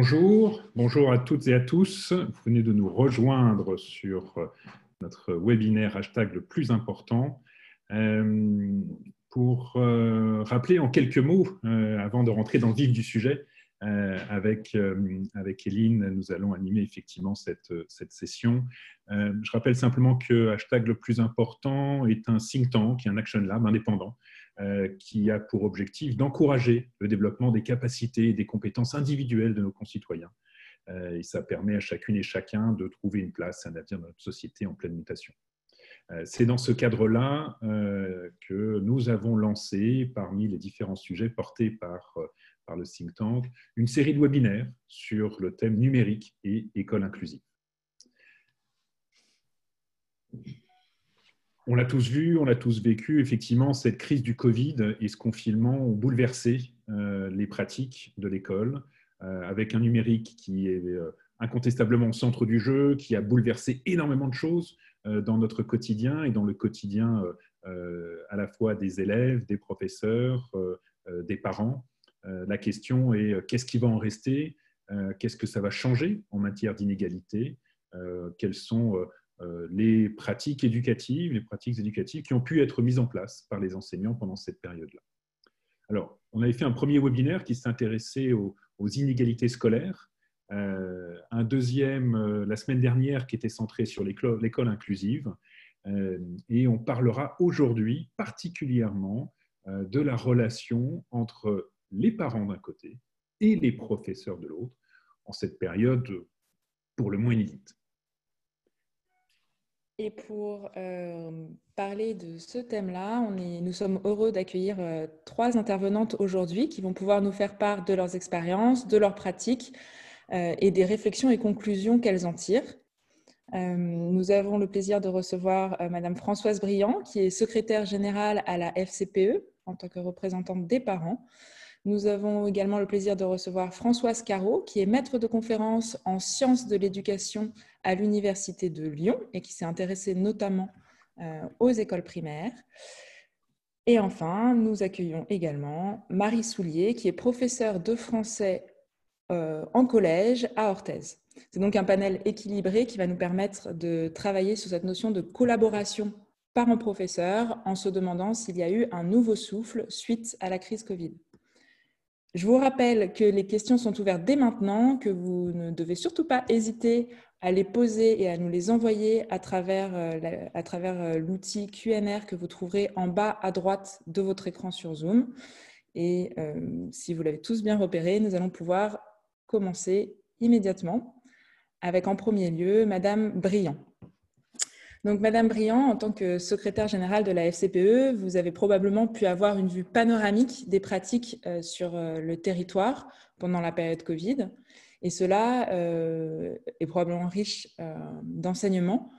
Bonjour, bonjour à toutes et à tous. Vous venez de nous rejoindre sur notre webinaire hashtag le plus important. Euh, pour euh, rappeler en quelques mots, euh, avant de rentrer dans le vif du sujet, avec, avec Eline, nous allons animer effectivement cette, cette session. je rappelle simplement que hashtag le plus important est un think tank, un action lab indépendant qui a pour objectif d'encourager le développement des capacités et des compétences individuelles de nos concitoyens. Euh, et ça permet à chacune et chacun de trouver une place, un avenir dans notre société en pleine mutation. Euh, c'est dans ce cadre-là que nous avons lancé, parmi les différents sujets portés par, par le think tank, une série de webinaires sur le thème numérique et école inclusive. On l'a tous vu, on l'a tous vécu. Effectivement, cette crise du Covid et ce confinement ont bouleversé euh, les pratiques de l'école, euh, avec un numérique qui est euh, incontestablement au centre du jeu, qui a bouleversé énormément de choses dans notre quotidien et dans le quotidien à la fois des élèves, des professeurs, des parents. La question est qu'est-ce qui va en rester? Qu'est-ce que ça va changer en matière d'inégalité? Quels sont les pratiques éducatives, les pratiques éducatives qui ont pu être mises en place par les enseignants pendant cette période-là. Alors, on avait fait un premier webinaire qui s'intéressait aux, aux, inégalités scolaires, euh, un deuxième euh, la semaine dernière qui était centré sur l'école inclusive, et on parlera aujourd'hui particulièrement de la relation entre les parents d'un côté et les professeurs de l'autre en cette période pour le moins inédite. Et pour euh, parler de ce thème-là, nous sommes heureux d'accueillir euh, trois intervenantes aujourd'hui qui vont pouvoir nous faire part de leurs expériences, de leurs pratiques euh, et des réflexions et conclusions qu'elles en tirent. nous avons le plaisir de recevoir Madame Françoise Briand, qui est secrétaire générale à la FCPE en tant que représentante des parents. Nous avons également le plaisir de recevoir Françoise Caro, qui est maître de conférence en sciences de l'éducation à l'Université de Lyon et qui s'est intéressée notamment euh, aux écoles primaires. Et enfin, nous accueillons également Marie Soulier, qui est professeure de français euh, en collège à Orthez. C'est donc un panel équilibré qui va nous permettre de travailler sur cette notion de collaboration parents-professeurs en se demandant s'il y a eu un nouveau souffle suite à la crise Covid. Je vous rappelle que les questions sont ouvertes dès maintenant, que vous ne devez surtout pas hésiter à les poser et à nous les envoyer à travers, euh, euh, l'outil QNR que vous trouverez en bas à droite de votre écran sur Zoom. Et euh, si vous l'avez tous bien repéré, nous allons pouvoir commencer immédiatement avec en premier lieu Madame Briand. Donc, Madame Briand, en tant que secrétaire générale de la FCPE, vous avez probablement pu avoir une vue panoramique des pratiques euh, sur euh, le territoire pendant la période Covid. Et cela euh, est probablement riche d'enseignements.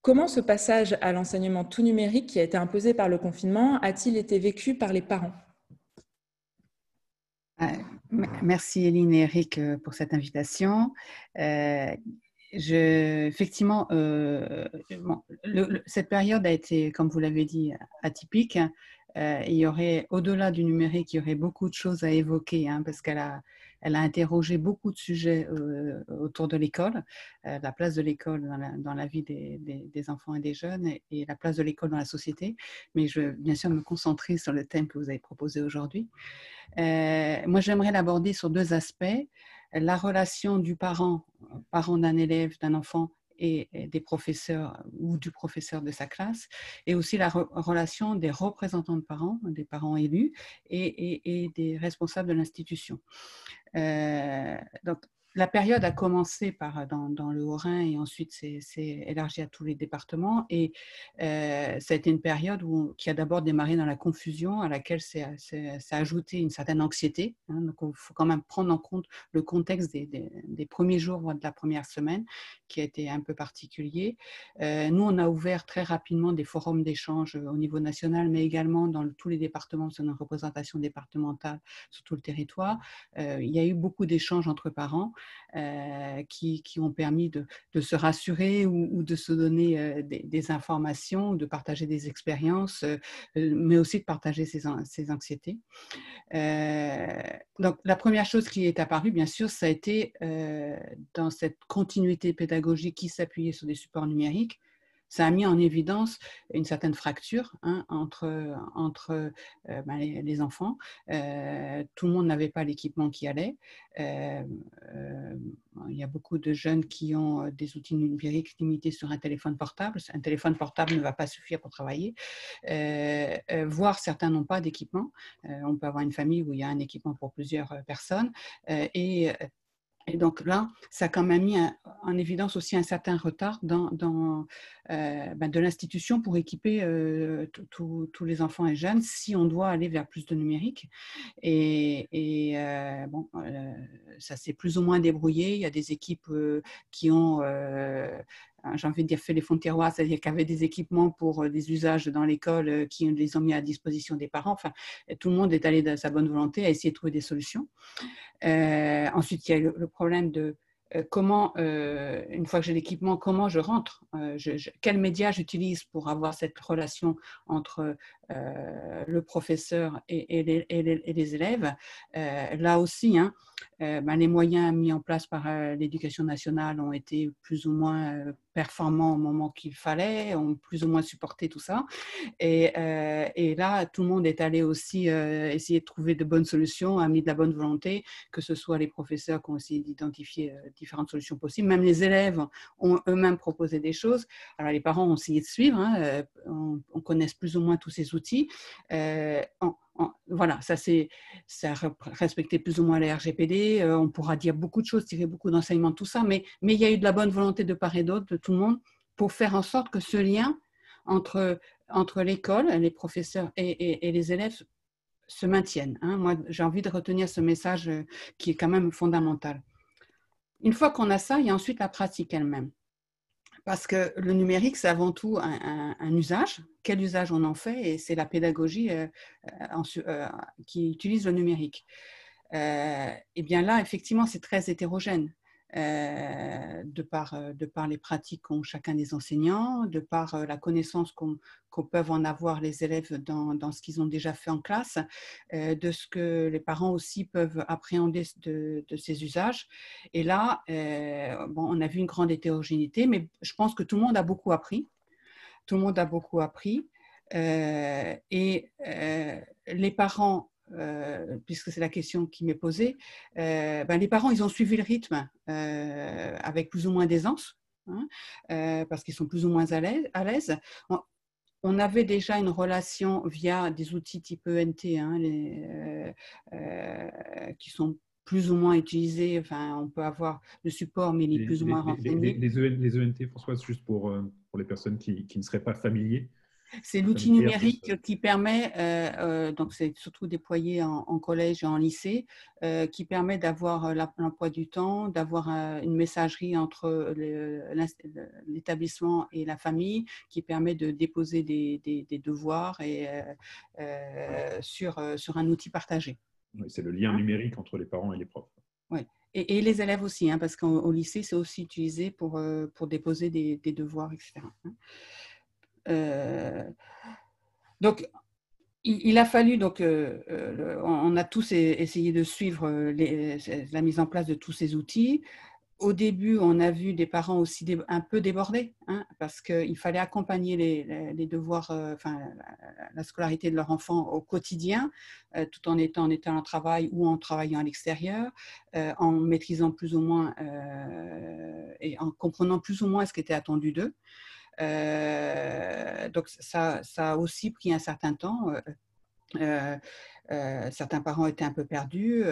Comment ce passage à l'enseignement tout numérique qui a été imposé par le confinement a-t-il été vécu par les parents? Merci Eline et Eric pour cette invitation effectivement, euh, cette période a été, comme vous l'avez dit, atypique. Euh, il y aurait, au-delà du numérique, il y aurait beaucoup de choses à évoquer, hein, parce qu'elle a, interrogé beaucoup de sujets euh, autour de l'école, la place de l'école dans la, vie des, des, enfants et des jeunes, et, la place de l'école dans la société. Mais je veux bien sûr me concentrer sur le thème que vous avez proposé aujourd'hui. moi, j'aimerais l'aborder sur deux aspects la relation du parent, parent d'un élève, d'un enfant et, des professeurs ou du professeur de sa classe, et aussi la relation des représentants de parents, des parents élus et, des responsables de l'institution. Euh, la période a commencé par, dans, le Haut-Rhin et ensuite s'est élargi à tous les départements. Et euh, ça a été une période où, qui a d'abord démarré dans la confusion, à laquelle a ajouté une certaine anxiété. Hein. donc, il faut quand même prendre en compte le contexte des, premiers jours, voire de la première semaine, qui a été un peu particulier. Euh, nous, on a ouvert très rapidement des forums d'échange au niveau national, mais également dans tous les départements, sur une représentation départementale sur tout le territoire. Euh, il y a eu beaucoup d'échanges entre parents. Qui, qui, ont permis de, de se rassurer ou, de se donner des, informations, de partager des expériences, mais aussi de partager ses, ses anxiétés. donc, la première chose qui est apparue, bien sûr, ça a été dans cette continuité pédagogique qui s'appuyait sur des supports numériques, ça a mis en évidence une certaine fracture hein, entre, entre euh, ben, les, enfants. Euh, tout le monde n'avait pas l'équipement qui allait. Euh, il y a beaucoup de jeunes qui ont des outils numériques limités sur un téléphone portable. Un téléphone portable ne va pas suffire pour travailler. voire certains n'ont pas d'équipement. on peut avoir une famille où il y a un équipement pour plusieurs personnes. et et donc là, ça a quand même mis en évidence aussi un certain retard euh, ben de l'institution pour équiper euh, tous les enfants et jeunes si on doit aller vers plus de numérique. Et, euh, bon, ça s'est plus ou moins débrouillé. Il y a des équipes qui ont j'ai envie de dire, fait les fonds de tiroir, c'est-à-dire qu'il y avait des équipements pour euh, des usages dans l'école euh, qui les ont mis à disposition des parents. Enfin, tout le monde est allé de sa bonne volonté à essayer de trouver des solutions. Euh, ensuite, il y a le problème de euh, comment, euh, une fois que j'ai l'équipement, comment je rentre, euh, quels médias j'utilise pour avoir cette relation entre le professeur et, les, élèves. là aussi, hein, ben, les moyens mis en place par l'éducation nationale ont été plus ou moins performants au moment qu'il fallait, ont plus ou moins supporté tout ça. Et, là, tout le monde est allé aussi essayer de trouver de bonnes solutions, a mis de la bonne volonté, que ce soit les professeurs qui ont essayé d'identifier différentes solutions possibles. Même les élèves ont eux-mêmes proposé des choses. Alors, les parents ont essayé de suivre. Hein, euh, on, connaît plus ou moins tous ces outils. Euh, voilà, ça c'est ça respectait plus ou moins les RGPD. Euh, on pourra dire beaucoup de choses, tirer beaucoup d'enseignements, tout ça, mais, il y a eu de la bonne volonté de part et d'autre, de tout le monde, pour faire en sorte que ce lien entre, l'école, les professeurs et, les élèves se maintienne. Hein. Moi, j'ai envie de retenir ce message qui est quand même fondamental. Une fois qu'on a ça, il y a ensuite la pratique elle-même. Parce que le numérique, c'est avant tout un, usage. Quel usage on en fait? Et c'est la pédagogie euh, euh, euh, qui utilise le numérique. et bien là, effectivement, c'est très hétérogène. Euh, de, par, euh, de par les pratiques qu'ont chacun des enseignants, de par euh, la connaissance qu'on peuvent en avoir les élèves dans, dans ce qu'ils ont déjà fait en classe, de ce que les parents aussi peuvent appréhender de, de ces usages. Et là, bon, on a vu une grande hétérogénéité, mais je pense que tout le monde a beaucoup appris. Tout le monde a beaucoup appris. et les parents euh, puisque c'est la question qui m'est posée, euh, ben les parents, ils ont suivi le rythme euh, avec plus ou moins d'aisance, hein, parce qu'ils sont plus ou moins à l'aise. On, avait déjà une relation via des outils type ENT, hein, les, qui sont plus ou moins utilisés. Enfin, on peut avoir le support, mais il est plus ou moins renseigné. Les, ENT, e François, juste pour, pour les personnes qui, qui ne seraient pas familiers, c'est l'outil numérique qui permet, euh, euh, donc c'est surtout déployé en, collège et en lycée, euh, qui permet d'avoir l'emploi du temps, d'avoir une messagerie entre l'établissement et la famille, qui permet de déposer des, devoirs et, sur, sur un outil partagé. c'est le lien numérique entre les parents et les profs. Oui. Et, les élèves aussi, hein, parce qu'au lycée, c'est aussi utilisé pour, pour déposer des, des devoirs, etc. Euh, donc, il, a fallu, donc, euh, euh, on a tous essayé de suivre la mise en place de tous ces outils. Au début, on a vu des parents aussi un peu débordés, hein, parce qu'il fallait accompagner les, devoirs, enfin, la, scolarité de leur enfant au quotidien, tout en étant en étant en travail ou en travaillant à l'extérieur, en maîtrisant plus ou moins et en comprenant plus ou moins ce qui était attendu d'eux. Euh, donc ça, ça, a aussi pris un certain temps. Euh, euh, certains parents étaient un peu perdus.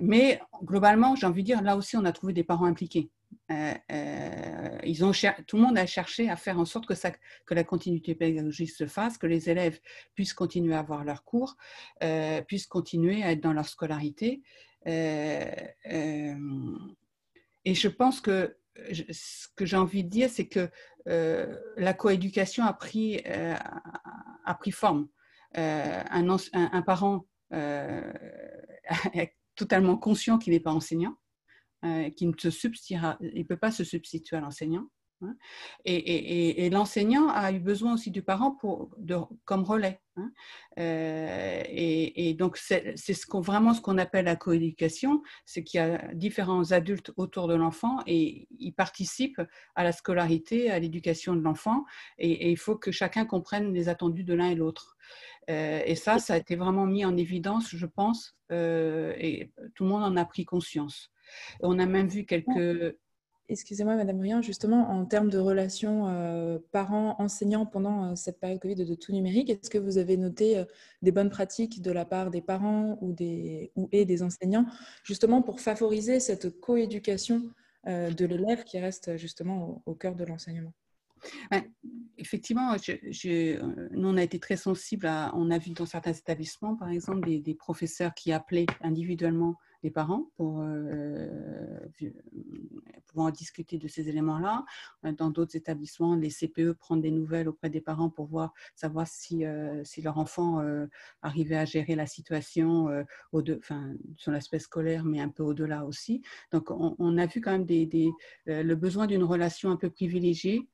mais globalement, j'ai envie de dire, là aussi, on a trouvé des parents impliqués. ils ont tout le monde a cherché à faire en sorte que, la continuité pédagogique se fasse, que les élèves puissent continuer à avoir leurs cours, puissent continuer à être dans leur scolarité. et je pense que ce que j'ai envie de dire, c'est que euh, la coéducation a pris, euh, a pris forme. Euh, un, un, parent est totalement conscient qu'il n'est pas enseignant. qui ne se il peut pas se substituer à l'enseignant. Hein. Et, l'enseignant a eu besoin aussi du parent pour, comme relais. Hein. Euh, et, donc, c'est vraiment ce qu'on appelle la coéducation, c'est qu'il y a différents adultes autour de l'enfant et ils participent à la scolarité, à l'éducation de l'enfant. Et, il faut que chacun comprenne les attendus de l'un et l'autre. Euh, et ça, ça a été vraiment mis en évidence, je pense, euh, et tout le monde en a pris conscience. On a même vu quelques Excusez-moi, Madame Briand, justement, en termes de relations euh, parents-enseignants pendant euh, cette période Covid de tout numérique, est-ce que vous avez noté euh, des bonnes pratiques de la part des parents ou, des, et des enseignants, justement pour favoriser cette coéducation de l'élève qui reste justement au, cœur de l'enseignement? Effectivement, nous, on a été très sensibles à, on a vu dans certains établissements, par exemple, des professeurs qui appelaient individuellement les parents pour euh, pouvoir discuter de ces éléments-là. Euh, dans d'autres établissements, les CPE prennent des nouvelles auprès des parents pour voir, savoir si, euh, si leur enfant arrivait à gérer la situation au de, enfin, sur l'aspect scolaire, mais un peu au-delà aussi. Donc, on, a vu quand même des, le besoin d'une relation un peu privilégiée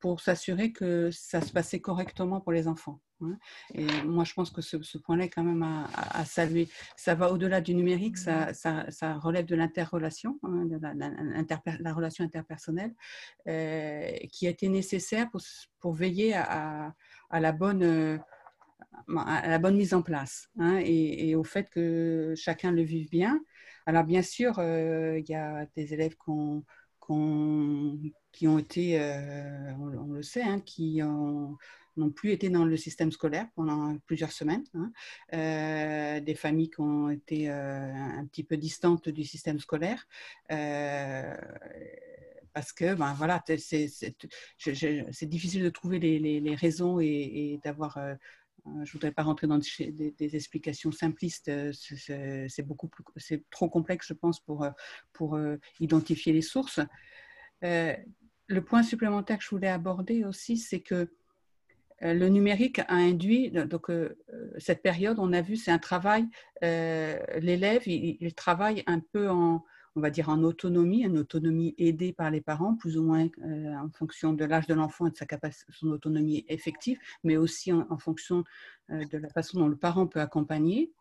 pour s'assurer que ça se passait correctement pour les enfants. Hein. Et moi, je pense que ce, point-là est quand même à, saluer. Ça va au-delà du numérique, ça, ça, relève de l'interrelation, hein, de la, relation interpersonnelle, euh, qui a été nécessaire pour, pour veiller à, à, la bonne, euh, à la bonne mise en place hein, et, au fait que chacun le vive bien. Alors, bien sûr, euh, il y a des élèves qui ont, qui ont été, on, le sait, qui ont n'ont plus été dans le système scolaire pendant plusieurs semaines. Hein. Euh, des familles qui ont été euh, un petit peu distantes du système scolaire. Euh, parce que ben, voilà, c'est difficile de trouver les, raisons et, d'avoir je ne voudrais pas rentrer dans des, explications simplistes, c'est beaucoup c'est trop complexe, je pense, pour identifier les sources. Le point supplémentaire que je voulais aborder aussi, c'est que euh, le numérique a induit, donc euh, euh, cette période, on a vu, c'est un travail, l'élève, il, travaille un peu en, on va dire en autonomie, une autonomie aidée par les parents, plus ou moins en fonction de l'âge de l'enfant et de sa capacité, son autonomie effective, mais aussi en, fonction de la façon dont le parent peut accompagner.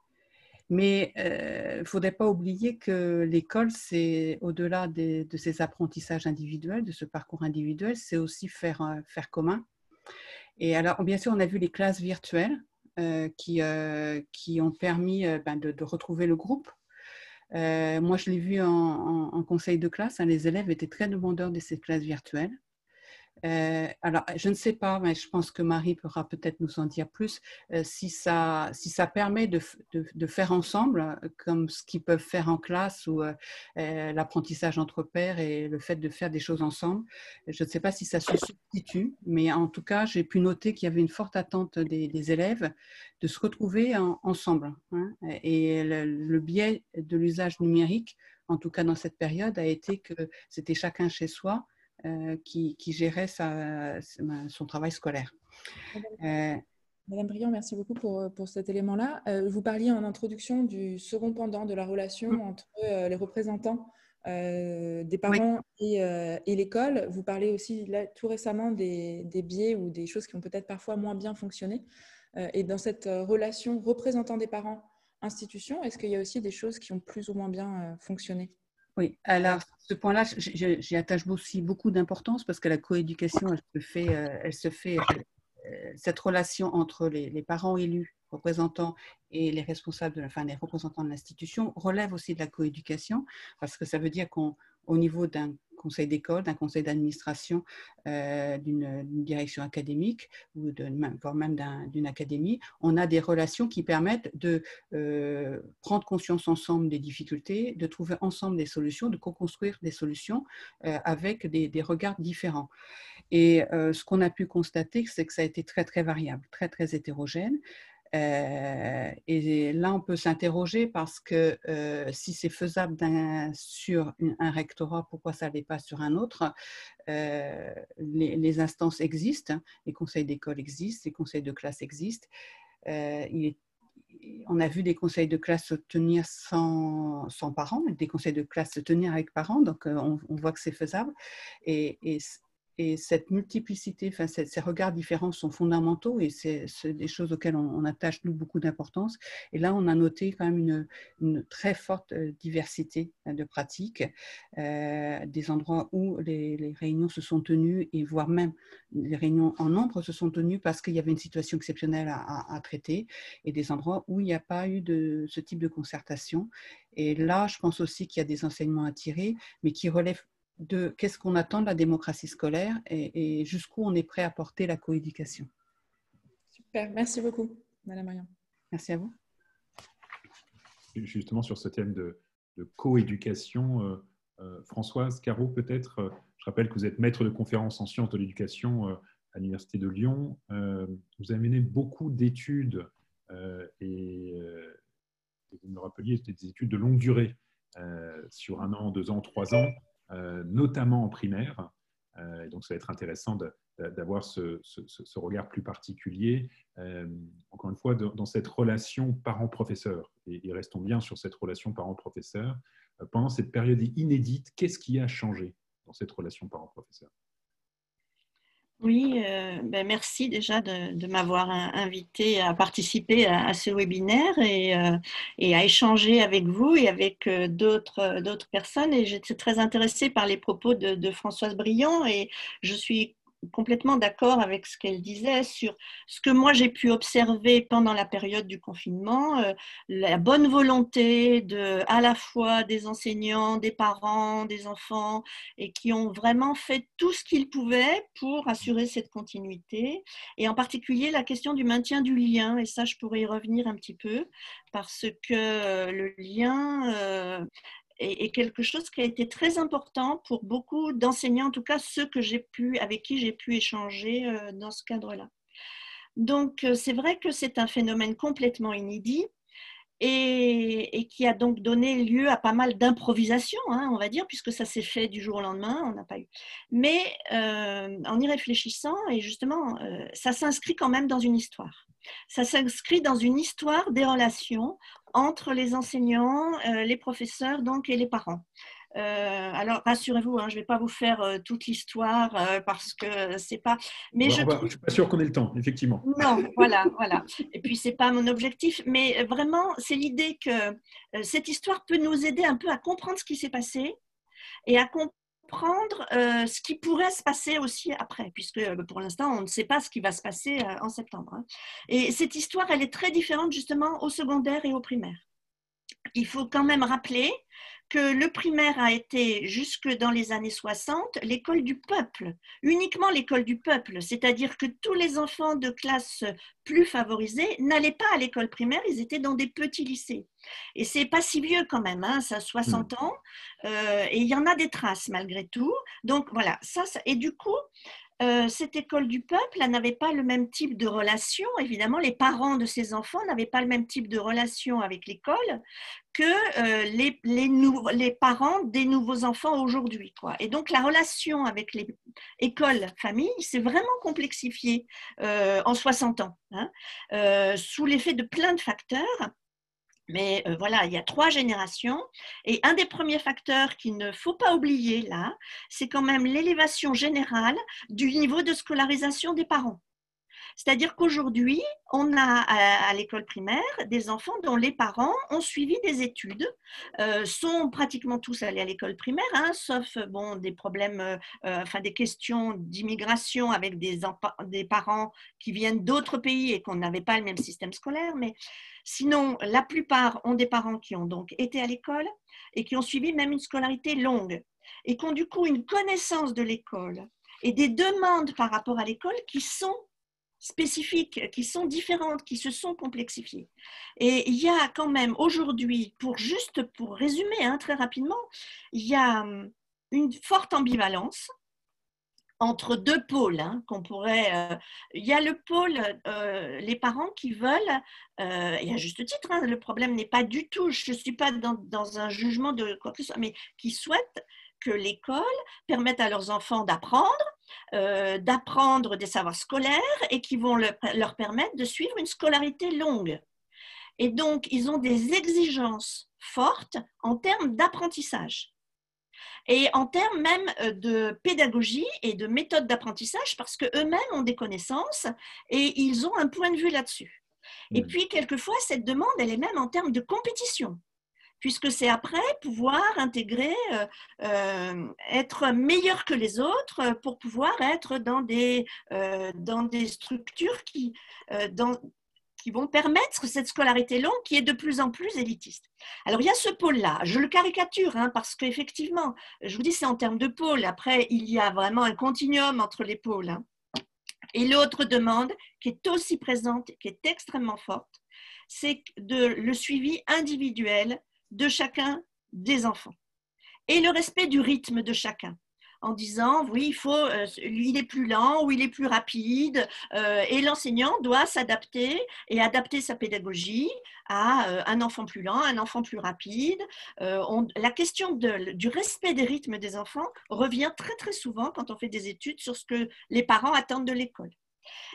Mais il ne faudrait pas oublier que l'école, c'est au-delà de, ces apprentissages individuels, de ce parcours individuel, c'est aussi faire, faire commun et alors, bien sûr, on a vu les classes virtuelles euh, qui, euh, qui ont permis euh, ben, de, retrouver le groupe. moi, je l'ai vu en, conseil de classe. Hein, les élèves étaient très demandeurs de ces classes virtuelles. Euh, alors, je ne sais pas, mais je pense que Marie pourra peut-être nous en dire plus, euh, si, ça, si ça permet de, de, faire ensemble, euh, comme ce qu'ils peuvent faire en classe ou l'apprentissage entre pairs et le fait de faire des choses ensemble. Je ne sais pas si ça se substitue, mais en tout cas, j'ai pu noter qu'il y avait une forte attente des, élèves de se retrouver ensemble. Hein. et le biais de l'usage numérique, en tout cas dans cette période, a été que c'était chacun chez soi euh, qui, gérait son travail scolaire. Madame, euh, Briand, merci beaucoup pour, pour cet élément-là. Euh, vous parliez en introduction du second pendant de la relation mm. entre les représentants des parents et, et l'école. Vous parlez aussi là, tout récemment des, des, biais ou des choses qui ont peut-être parfois moins bien fonctionné. et dans cette relation représentant des parents, institution, est-ce qu'il y a aussi des choses qui ont plus ou moins bien fonctionné? Oui, alors ce point-là, j'y attache aussi beaucoup d'importance parce que la coéducation, elle se fait, euh, elle se fait euh, cette relation entre les, parents élus, représentants et les responsables, de enfin les représentants de l'institution relève aussi de la coéducation parce que ça veut dire qu'au niveau d'un conseil d'école, d'un conseil d'administration, euh, d'une direction académique ou de, voire même d'une académie, on a des relations qui permettent de euh, prendre conscience ensemble des difficultés, de trouver ensemble des solutions, de co-construire des solutions euh, avec des, des, regards différents. Et ce qu'on a pu constater, c'est que ça a été très très variable, très très hétérogène. Euh, et là, on peut s'interroger parce que euh, si c'est faisable sur un rectorat, pourquoi ça n'est pas sur un autre? Euh, les, instances existent, les conseils d'école existent, les conseils de classe existent. on a vu des conseils de classe se tenir sans, parents, des conseils de classe se tenir avec parents, donc on, voit que c'est faisable. Et cette multiplicité, enfin, ces, regards différents sont fondamentaux et c'est des choses auxquelles on, attache nous beaucoup d'importance. Et là, on a noté quand même une, très forte euh, diversité hein, de pratiques, euh, des endroits où les, réunions se sont tenues et voire même les réunions en nombre se sont tenues parce qu'il y avait une situation exceptionnelle à, à traiter et des endroits où il n'y a pas eu de ce type de concertation. Et là, je pense aussi qu'il y a des enseignements à tirer, mais qui relèvent de qu'est-ce qu'on attend de la démocratie scolaire et, jusqu'où on est prêt à porter la coéducation. Super, merci beaucoup, Madame Marion. Merci à vous. Justement sur ce thème de, coéducation, euh, euh, Françoise Caro, peut-être, euh, je rappelle que vous êtes maître de conférence en sciences de l'éducation à l'Université de Lyon. vous avez mené beaucoup d'études et vous me rappeliez des études de longue durée sur un an, deux ans, trois ans. Euh, notamment en primaire. Euh, donc, ça va être intéressant d'avoir ce, regard plus particulier, euh, encore une fois, dans cette relation parent-professeur. Et, restons bien sur cette relation parent-professeur. pendant cette période inédite, qu'est-ce qui a changé dans cette relation parent-professeur? Oui, euh, ben merci déjà de, m'avoir invité à participer à, ce webinaire et, euh, et, à échanger avec vous et avec euh, d'autres personnes. Et j'étais très intéressée par les propos de, de Françoise Briand et je suis complètement d'accord avec ce qu'elle disait sur ce que moi j'ai pu observer pendant la période du confinement, euh, la bonne volonté de à la fois des enseignants, des parents, des enfants, et qui ont vraiment fait tout ce qu'ils pouvaient pour assurer cette continuité, et en particulier la question du maintien du lien, et ça je pourrais y revenir un petit peu, parce que le lien, euh, est, quelque chose qui a été très important pour beaucoup d'enseignants, en tout cas ceux que pu, avec qui j'ai pu échanger euh, dans ce cadre-là. Donc euh, c'est vrai que c'est un phénomène complètement inédit. Et, qui a donc donné lieu à pas mal d'improvisation, hein, on va dire, puisque ça s'est fait du jour au lendemain, on n'a pas eu. Mais euh, en y réfléchissant, et justement, ça s'inscrit quand même dans une histoire. Ça s'inscrit dans une histoire des relations entre les enseignants, euh, les professeurs donc, et les parents. Euh, alors rassurez-vous, hein, je ne vais pas vous faire euh, toute l'histoire parce que c'est pas. Mais je ne suis pas sûr qu'on ait le temps, effectivement. Non, voilà, voilà. Et puis c'est pas mon objectif, mais vraiment c'est l'idée que cette histoire peut nous aider un peu à comprendre ce qui s'est passé et à comprendre prendre euh, ce qui pourrait se passer aussi après, puisque euh, pour l'instant, on ne sait pas ce qui va se passer euh, en septembre. Hein. Et cette histoire, elle est très différente justement au secondaire et au primaire. Il faut quand même rappeler que le primaire a été jusque dans les années 60 l'école du peuple, uniquement l'école du peuple, c'est-à-dire que tous les enfants de classe plus favorisées n'allaient pas à l'école primaire, ils étaient dans des petits lycées. Et c'est pas si vieux quand même, hein, ça a 60 hmm. ans, euh, et il y en a des traces malgré tout. Donc voilà, ça, ça et du coup, euh, cette école du peuple n'avait pas le même type de relation. Évidemment, les parents de ces enfants n'avaient pas le même type de relation avec l'école que euh, les, parents des nouveaux enfants aujourd'hui. Et donc, la relation avec les écoles, familles, s'est vraiment complexifiée euh, en 60 ans, hein. sous l'effet de plein de facteurs. Mais euh, voilà, il y a trois générations. Et un des premiers facteurs qu'il ne faut pas oublier là, c'est quand même l'élévation générale du niveau de scolarisation des parents. C'est-à-dire qu'aujourd'hui, on a à, l'école primaire des enfants dont les parents ont suivi des études, euh, sont pratiquement tous allés à l'école primaire, hein, sauf bon, des problèmes, euh, enfin des questions d'immigration avec des, des parents qui viennent d'autres pays et qu'on n'avait pas le même système scolaire. Mais Sinon, la plupart ont des parents qui ont donc été à l'école et qui ont suivi même une scolarité longue et qui ont du coup une connaissance de l'école et des demandes par rapport à l'école qui sont spécifiques, qui sont différentes, qui se sont complexifiées. Et il y a quand même aujourd'hui, pour juste pour résumer hein, très rapidement, il y a hum, une forte ambivalence entre deux pôles hein, qu'on pourrait. Euh, il y a le pôle, euh, les parents qui veulent, euh, et à juste titre, hein, le problème n'est pas du tout, je ne suis pas dans, dans, un jugement de quoi que ce soit, mais qui souhaitent que l'école permette à leurs enfants d'apprendre, d'apprendre des savoirs scolaires et qui vont leur permettre de suivre une scolarité longue. Et donc, ils ont des exigences fortes en termes d'apprentissage et en termes même euh, de pédagogie et de méthode d'apprentissage parce qu'eux-mêmes ont des connaissances et ils ont un point de vue là-dessus. Et puis, quelquefois, cette demande, elle est même en termes de compétition puisque c'est après pouvoir intégrer, euh, euh, être meilleur que les autres pour pouvoir être dans des, dans des structures qui, vont permettre cette scolarité longue qui est de plus en plus élitiste. Alors il y a ce pôle-là, je le caricature hein, parce qu'effectivement, je vous dis c'est en termes de pôle, après il y a vraiment un continuum entre les pôles. Hein. Et l'autre demande qui est aussi présente, qui est extrêmement forte, c'est le suivi individuel de chacun des enfants et le respect du rythme de chacun en disant oui, il faut, euh, il est plus lent ou il est plus rapide, euh, et l'enseignant doit s'adapter et adapter sa pédagogie à euh, un enfant plus lent, un enfant plus rapide. la question du respect des rythmes des enfants revient très très souvent quand on fait des études sur ce que les parents attendent de l'école.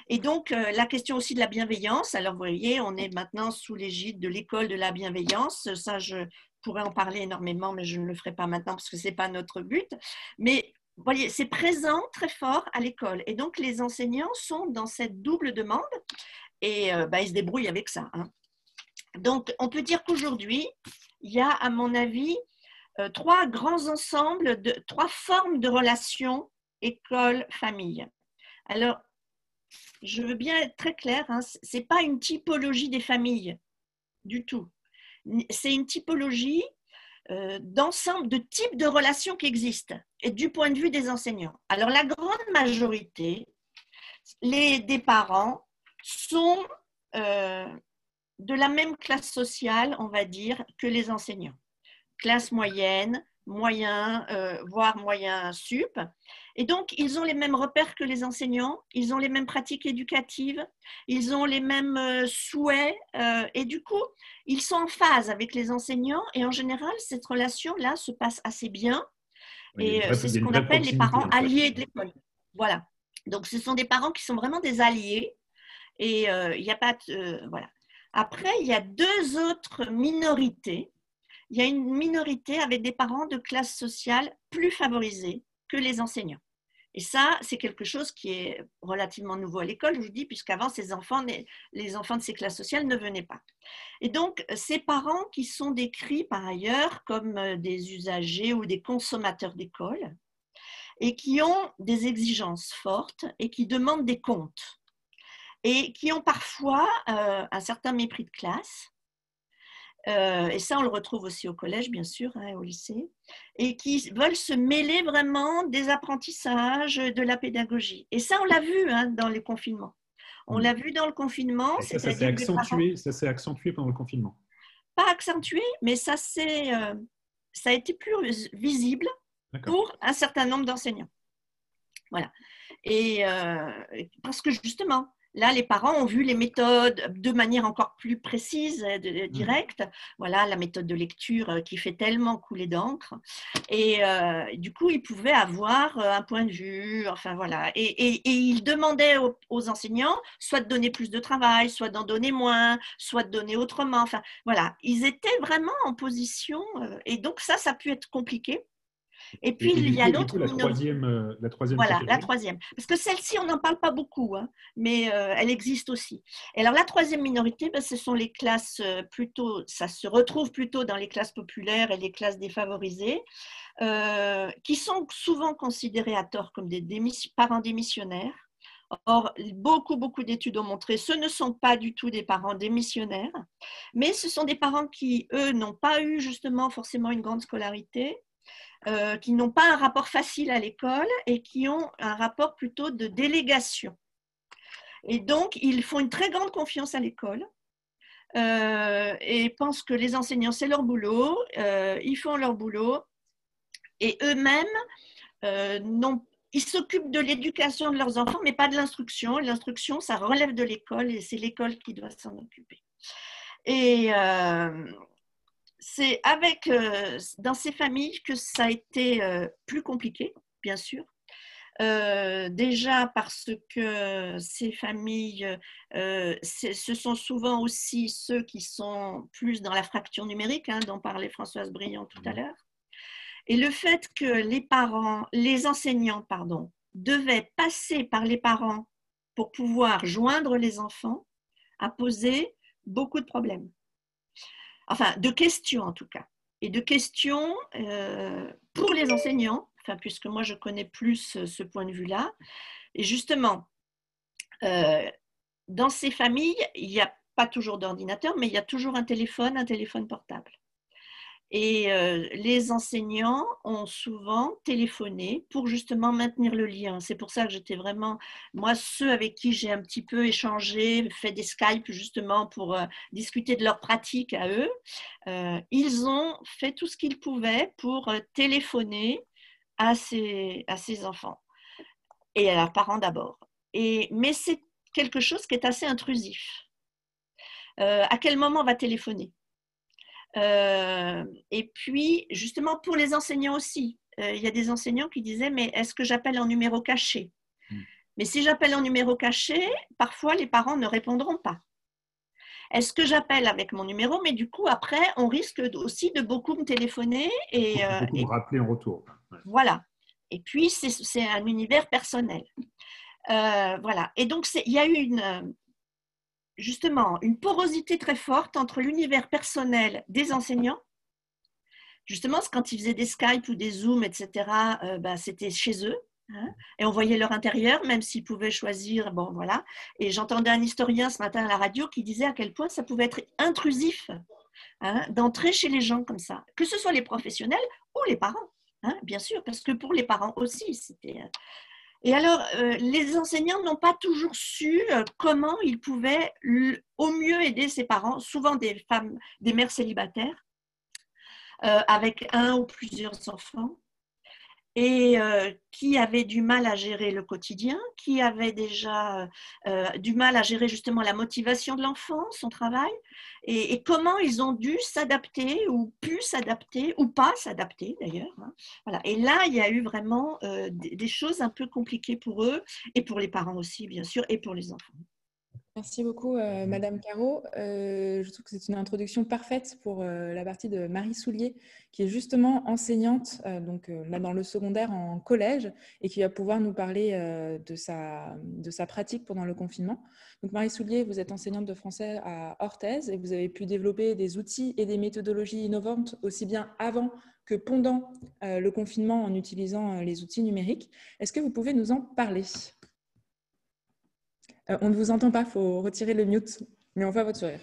Et donc, la question aussi de la bienveillance. Alors, vous voyez, on est maintenant sous l'égide de l'école de la bienveillance. Ça, je, pourrais en parler énormément, mais je ne le ferai pas maintenant parce que ce n'est pas notre but. Mais vous voyez, c'est présent très fort à l'école. Et donc, les enseignants sont dans cette double demande et euh, bah, ils se débrouillent avec ça. Hein. Donc, on peut dire qu'aujourd'hui, il y a, à mon avis, euh, trois grands ensembles, de, trois formes de relations école-famille. Alors, je veux bien être très claire, hein, ce n'est pas une typologie des familles du tout c'est une typologie euh, d'ensemble de types de relations qui existent et du point de vue des enseignants. Alors la grande majorité les, des parents sont euh, de la même classe sociale, on va dire, que les enseignants. Classe moyenne, moyen, euh, voire moyen sup. Et donc, ils ont les mêmes repères que les enseignants, ils ont les mêmes pratiques éducatives, ils ont les mêmes euh, souhaits, euh, et du coup, ils sont en phase avec les enseignants, et en général, cette relation-là se passe assez bien. et c'est ce qu'on appelle les parents alliés de l'école. Voilà. Donc, ce sont des parents qui sont vraiment des alliés, et il n'y a pas voilà. Après, il y a deux autres minorités il y a une minorité avec des parents de classe sociale plus favorisés que les enseignants. Et ça, c'est quelque chose qui est relativement nouveau à l'école, je vous dis, puisqu'avant, ces enfants, les enfants de ces classes sociales ne venaient pas. Et donc, ces parents qui sont décrits par ailleurs comme euh, des usagers ou des consommateurs d'école, et qui ont des exigences fortes et qui demandent des comptes, et qui ont parfois euh, un certain mépris de classe, euh, et ça on le retrouve aussi au collège bien sûr, hein, au lycée, et qui veulent se mêler vraiment des apprentissages, de la pédagogie. Et ça on l'a vu hein, dans les confinements. On mmh. l'a vu dans le confinement. ça, s'est accentué, ça accentué pendant le confinement. Pas accentué, mais ça, euh, ça a été plus visible pour un certain nombre d'enseignants. Voilà. Et euh, parce que justement, Là, les parents ont vu les méthodes de manière encore plus précise, mmh. directe. Voilà, la méthode de lecture euh, qui fait tellement couler d'encre. Et euh, du coup, ils pouvaient avoir euh, un point de vue. Enfin, voilà. Et, ils demandaient aux, enseignants soit de donner plus de travail, soit d'en donner moins, soit de donner autrement. Enfin, voilà. Ils étaient vraiment en position. et donc, ça, ça a pu être compliqué et puis, il y a l'autre. La troisième, euh, la troisième. Voilà, la troisième. Parce que celle-ci, on n'en parle pas beaucoup, hein, mais euh, elle existe aussi. Et alors, la troisième minorité, ben, ce sont les classes euh, plutôt, ça se retrouve plutôt dans les classes populaires et les classes défavorisées, qui sont souvent considérées à tort comme des parents démissionnaires. Or, beaucoup, beaucoup d'études ont montré que ce ne sont pas du tout des parents démissionnaires, mais ce sont des parents qui, eux, n'ont pas eu justement forcément une grande scolarité, euh, qui n'ont pas un rapport facile à l'école et qui ont un rapport plutôt de délégation. Et donc, ils font une très grande confiance à l'école euh, et pensent que les enseignants, c'est leur boulot, euh, ils font leur boulot et eux-mêmes ils s'occupent de l'éducation de leurs enfants, mais pas de l'instruction. L'instruction, ça relève de l'école et c'est l'école qui doit s'en occuper. Et, c'est avec euh, dans ces familles que ça a été euh, plus compliqué, bien sûr, Euh, déjà parce que ces familles, ce sont souvent aussi ceux qui sont plus dans la fracture numérique, hein, dont parlait Françoise Briand tout à mmh. l'heure. Et le fait que les parents, les enseignants, pardon, devaient passer par les parents pour pouvoir joindre les enfants a posé beaucoup de problèmes. Enfin, de questions en tout cas. Et de questions euh, pour les enseignants, enfin, puisque moi je connais plus euh, ce point de vue-là. Et justement, euh, dans ces familles, il n'y a pas toujours d'ordinateur, mais il y a toujours un téléphone, un téléphone portable. Et euh, les enseignants ont souvent téléphoné pour justement maintenir le lien. C'est pour ça que j'étais vraiment, moi, ceux avec qui j'ai un petit peu échangé, fait des Skype justement pour discuter de leur pratique à eux, ils ont fait tout ce qu'ils pouvaient pour téléphoner à ces, à ces enfants et à leurs parents d'abord. Mais c'est quelque chose qui est assez intrusif. Euh, à quel moment on va téléphoner? Euh, Et puis, justement, pour les enseignants aussi, euh, il y a des enseignants qui disaient, mais est-ce que j'appelle en numéro caché? Hmm. Mais si j'appelle en numéro caché, parfois les parents ne répondront pas. Est-ce que j'appelle avec mon numéro? Mais du coup, après, on risque aussi de beaucoup me téléphoner et, beaucoup, me rappeler en retour. Voilà. Et puis, c'est un univers personnel. Euh, voilà. Et donc, il y a eu une, justement une porosité très forte entre l'univers personnel des enseignants. Justement, quand ils faisaient des Skype ou des Zooms, etc., euh, bah, c'était chez eux. Hein, et on voyait leur intérieur, même s'ils pouvaient choisir. Bon, voilà. Et j'entendais un historien ce matin à la radio qui disait à quel point ça pouvait être intrusif hein, d'entrer chez les gens comme ça, que ce soit les professionnels ou les parents. Hein, bien sûr, parce que pour les parents aussi, c'était. Euh, et alors, euh, les enseignants n'ont pas toujours su euh, comment ils pouvaient au mieux aider ces parents, souvent des femmes, des mères célibataires, avec un ou plusieurs enfants, et euh, qui avait du mal à gérer le quotidien, qui avait déjà euh, du mal à gérer justement la motivation de l'enfant, son travail, et, comment ils ont dû s'adapter ou pu s'adapter ou pas s'adapter d'ailleurs. Hein. Et là, il y a eu vraiment euh, des choses un peu compliquées pour eux et pour les parents aussi, bien sûr, et pour les enfants. Merci beaucoup, euh, Madame Caro. Euh, je trouve que c'est une introduction parfaite pour euh, la partie de Marie Soulier, qui est justement enseignante, donc là dans le secondaire en collège, et qui va pouvoir nous parler de, sa, de sa pratique pendant le confinement. Donc Marie Soulier, vous êtes enseignante de français à Orthez et vous avez pu développer des outils et des méthodologies innovantes aussi bien avant que pendant le confinement en utilisant les outils numériques. Est-ce que vous pouvez nous en parler? Euh, on ne vous entend pas, il faut retirer le mute, mais on voit votre sourire.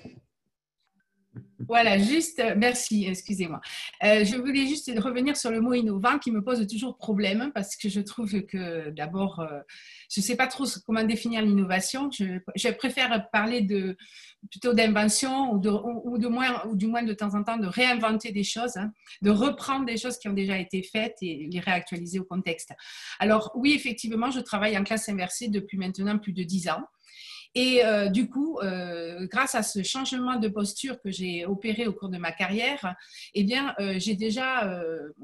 Voilà, juste, euh, merci, excusez-moi. Euh, je voulais juste revenir sur le mot innovant qui me pose toujours problème parce que je trouve que d'abord, je ne sais pas trop comment définir l'innovation. Je, préfère parler de, plutôt d'invention ou, de, moins, ou du moins de temps en temps de réinventer des choses, hein, de reprendre des choses qui ont déjà été faites et les réactualiser au contexte. Alors oui, effectivement, je travaille en classe inversée depuis maintenant plus de dix ans. Et euh, du coup, euh, grâce à ce changement de posture que j'ai opéré au cours de ma carrière, eh bien, euh, j'ai déjà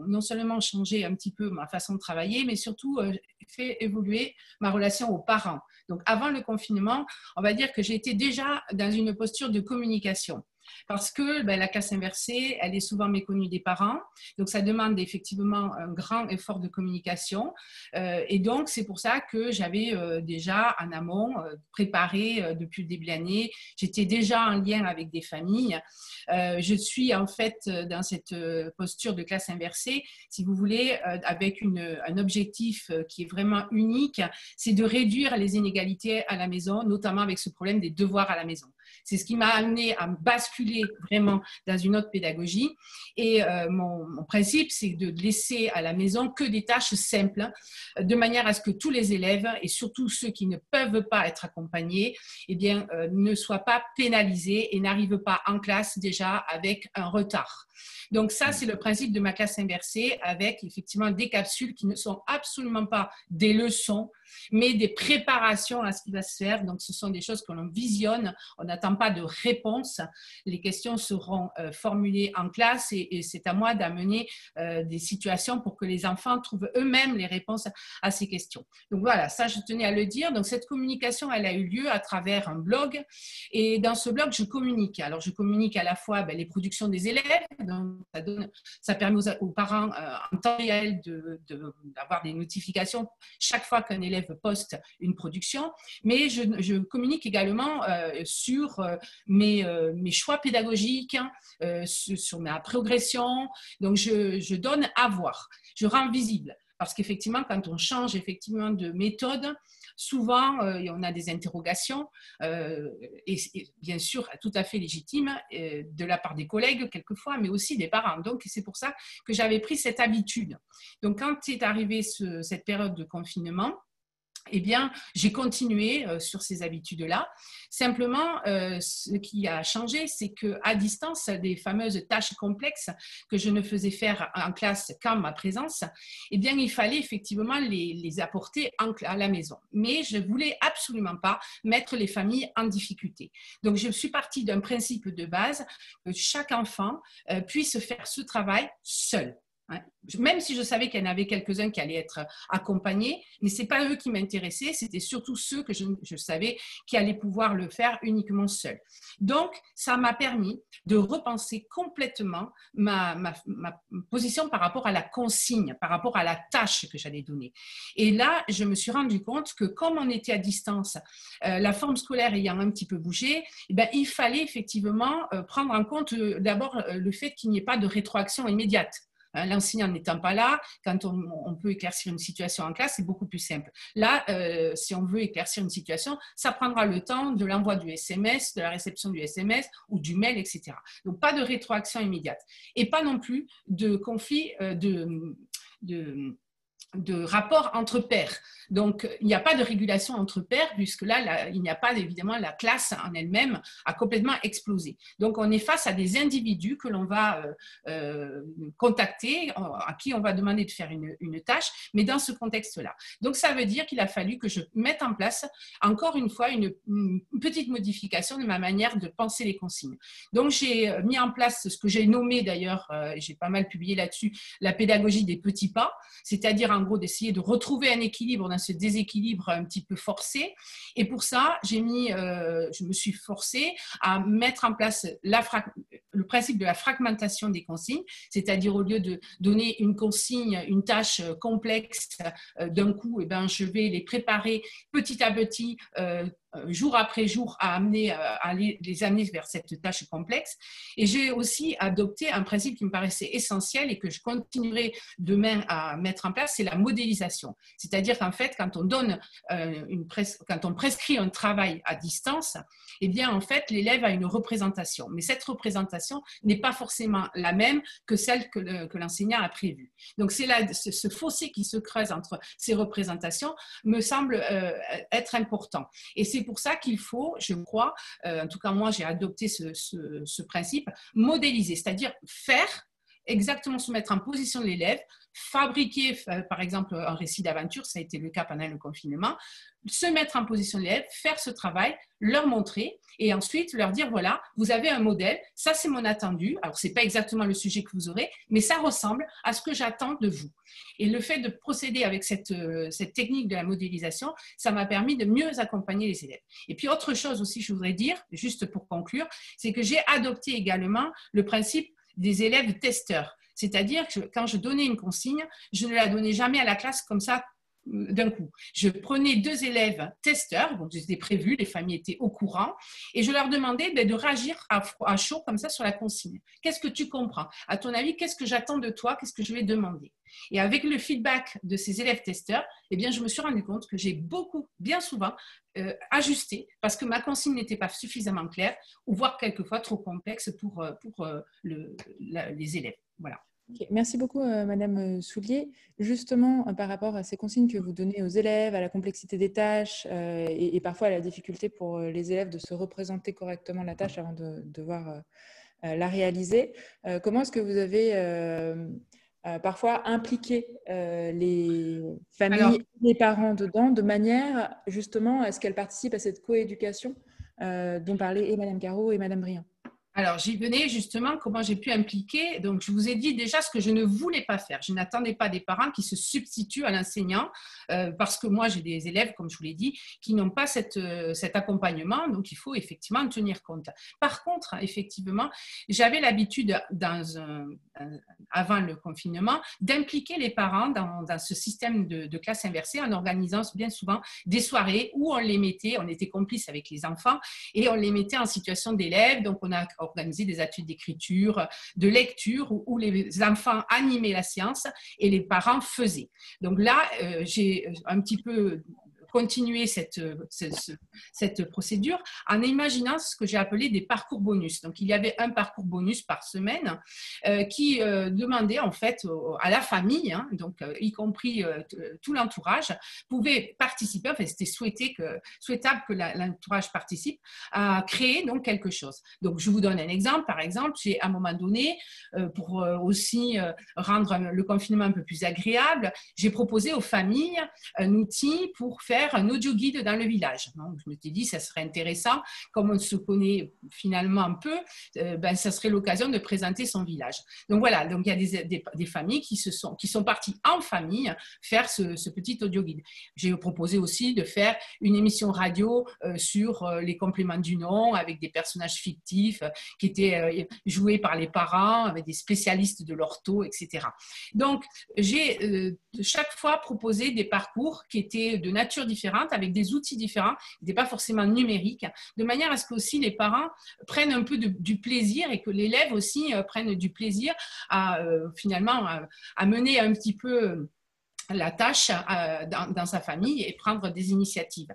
non seulement changé un petit peu ma façon de travailler, mais surtout fait évoluer ma relation aux parents. Donc, avant le confinement, on va dire que j'étais déjà dans une posture de communication parce que ben, la classe inversée, elle est souvent méconnue des parents. Donc, ça demande effectivement un grand effort de communication. Euh, et donc, c'est pour ça que j'avais euh, déjà en amont euh, préparé depuis le début de l'année. J'étais déjà en lien avec des familles. je suis en fait dans cette posture de classe inversée, si vous voulez, avec un objectif qui est vraiment unique, c'est de réduire les inégalités à la maison, notamment avec ce problème des devoirs à la maison. C'est ce qui m'a amené à basculer vraiment dans une autre pédagogie. Et euh, mon, principe, c'est de laisser à la maison que des tâches simples, de manière à ce que tous les élèves, et surtout ceux qui ne peuvent pas être accompagnés, eh bien, euh, ne soient pas pénalisés et n'arrivent pas en classe déjà avec un retard. Donc ça, c'est le principe de ma classe inversée avec effectivement des capsules qui ne sont absolument pas des leçons, mais des préparations à ce qui va se faire. Donc ce sont des choses que l'on visionne, on n'attend pas de réponse. Les questions seront euh, formulées en classe et, c'est à moi d'amener euh, des situations pour que les enfants trouvent eux-mêmes les réponses à ces questions. Donc voilà, ça je tenais à le dire. Donc cette communication, elle a eu lieu à travers un blog et dans ce blog, je communique. Alors je communique à la fois ben, les productions des élèves, donc ça, permet aux, parents euh, en temps réel d'avoir de, des notifications chaque fois qu'un élève poste une production, mais je, communique également euh, sur euh, mes, choix pédagogiques, hein, sur, ma progression. Donc je, je donne à voir, je rends visible. Parce qu'effectivement, quand on change effectivement de méthode, souvent, euh, on a des interrogations, euh, et, bien sûr, tout à fait légitimes, euh, de la part des collègues quelquefois, mais aussi des parents. Donc, c'est pour ça que j'avais pris cette habitude. Donc, quand est arrivée cette période de confinement, eh bien, j'ai continué euh, sur ces habitudes-là. Simplement, euh, ce qui a changé, c'est que à distance, des fameuses tâches complexes que je ne faisais faire en classe qu'en ma présence, eh bien, il fallait effectivement les, apporter à la maison. Mais je voulais absolument pas mettre les familles en difficulté. Donc, je suis partie d'un principe de base que chaque enfant euh, puisse faire ce travail seul. Même si je savais qu'il y en avait quelques-uns qui allaient être accompagnés, mais ce n'est pas eux qui m'intéressaient, c'était surtout ceux que je, savais qui allaient pouvoir le faire uniquement seuls. Donc, ça m'a permis de repenser complètement ma, position par rapport à la consigne, par rapport à la tâche que j'allais donner. Et là, je me suis rendu compte que comme on était à distance, euh, la forme scolaire ayant un petit peu bougé, eh ben, il fallait effectivement euh, prendre en compte euh, d'abord le fait qu'il n'y ait pas de rétroaction immédiate. Hein, l'enseignant n'étant pas là, quand on, peut éclaircir une situation en classe, c'est beaucoup plus simple. Là, euh, si on veut éclaircir une situation, ça prendra le temps de l'envoi du SMS, de la réception du SMS ou du mail, etc. Donc, pas de rétroaction immédiate. Et pas non plus de conflit euh, de de rapport entre pairs. Donc, il n'y a pas de régulation entre pairs, puisque là, il n'y a pas, évidemment, la classe en elle-même a complètement explosé. Donc, on est face à des individus que l'on va euh, euh, contacter, à qui on va demander de faire une, tâche, mais dans ce contexte-là. Donc, ça veut dire qu'il a fallu que je mette en place, encore une fois, une, petite modification de ma manière de penser les consignes. Donc, j'ai euh, mis en place ce que j'ai nommé d'ailleurs, j'ai pas mal publié là-dessus, la pédagogie des petits pas, c'est-à-dire en d'essayer de retrouver un équilibre ce déséquilibre un petit peu forcé. Et pour ça, j'ai mis, euh, je me suis forcée à mettre en place la le principe de la fragmentation des consignes, c'est-à-dire au lieu de donner une consigne, une tâche complexe euh, d'un coup, et eh ben, je vais les préparer petit à petit euh, euh, jour après jour à, amener, euh, à les amener vers cette tâche complexe. Et j'ai aussi adopté un principe qui me paraissait essentiel et que je continuerai demain à mettre en place, c'est la modélisation. C'est-à-dire qu'en fait, quand on donne euh, une quand on prescrit un travail à distance, eh bien en fait, l'élève a une représentation. Mais cette représentation n'est pas forcément la même que celle que l'enseignant a prévue. Donc c'est là ce, fossé qui se creuse entre ces représentations me semble être important. Et c'est pour ça qu'il faut, je crois, euh, en tout cas moi j'ai adopté ce, principe, modéliser, c'est-à-dire faire exactement se mettre en position de l'élève, fabriquer par exemple un récit d'aventure, ça a été le cas pendant le confinement, se mettre en position de l'élève, faire ce travail, leur montrer et ensuite leur dire voilà, vous avez un modèle, ça c'est mon attendu. Alors c'est pas exactement le sujet que vous aurez, mais ça ressemble à ce que j'attends de vous. Et le fait de procéder avec cette, euh, cette technique de la modélisation, ça m'a permis de mieux accompagner les élèves. Et puis autre chose aussi, je voudrais dire, juste pour conclure, c'est que j'ai adopté également le principe des élèves testeurs. C'est-à-dire que quand je donnais une consigne, je ne la donnais jamais à la classe comme ça d'un coup. Je prenais deux élèves testeurs, donc c'était prévu, les familles étaient au courant, et je leur demandais ben, de réagir à, chaud comme ça sur la consigne. Qu'est-ce que tu comprends? À ton avis, qu'est-ce que j'attends de toi? Qu'est-ce que je vais demander? Et avec le feedback de ces élèves testeurs, eh bien, je me suis rendu compte que j'ai beaucoup, bien souvent, euh, ajusté parce que ma consigne n'était pas suffisamment claire ou voire quelquefois trop complexe pour, euh, euh, les élèves. Voilà. Merci beaucoup, euh, Madame euh, Soulier. Justement, euh, par rapport à ces consignes que vous donnez aux élèves, à la complexité des tâches et, parfois à la difficulté pour les élèves de se représenter correctement la tâche avant de devoir la réaliser. comment est-ce que vous avez parfois impliqué les familles, les parents dedans, de manière justement à ce qu'elles participent à cette coéducation dont parlaient et Mme Caro et Mme Briand? Alors, j'y venais justement, comment j'ai pu impliquer. Donc, je vous ai dit déjà ce que je ne voulais pas faire. Je n'attendais pas des parents qui se substituent à l'enseignant, euh, parce que moi, j'ai des élèves, comme je vous l'ai dit, qui n'ont pas cette, euh, cet accompagnement. Donc, il faut effectivement en tenir compte. Par contre, effectivement, j'avais l'habitude, avant le confinement, d'impliquer les parents dans, ce système de, de, classe inversée en organisant bien souvent des soirées où on les mettait, on était complices avec les enfants et on les mettait en situation d'élèves. Donc, on a organiser des études d'écriture, de lecture, où, les enfants animaient la science et les parents faisaient. Donc là, euh, j'ai un petit peu continuer cette, cette, procédure en imaginant ce que j'ai appelé des parcours bonus. Donc, il y avait un parcours bonus par semaine euh, qui euh, demandait en fait à la famille, hein, donc euh, y compris tout l'entourage, pouvait participer. Enfin, c'était souhaité souhaitable que l'entourage participe à créer donc quelque chose. Donc, je vous donne un exemple. Par exemple, j'ai à un moment donné, pour aussi rendre le confinement un peu plus agréable, j'ai proposé aux familles un outil pour faire un audio guide dans le village. Je me suis dit, ça serait intéressant, comme on se connaît finalement un peu, euh, ben, ça serait l'occasion de présenter son village. Donc voilà, donc il y a des, familles qui, se sont, qui sont parties en famille faire ce, petit audio guide. J'ai proposé aussi de faire une émission radio euh, sur euh, les compléments du nom avec des personnages fictifs qui étaient joués par les parents, avec des spécialistes de l'ortho, etc. Donc, j'ai chaque fois proposé des parcours qui étaient de nature avec des outils différents, n'étaient pas forcément numériques, de manière à ce que aussi les parents prennent un peu du plaisir et que l'élève aussi euh, prenne du plaisir à euh, finalement à mener un petit peu la tâche euh, dans, sa famille et prendre des initiatives.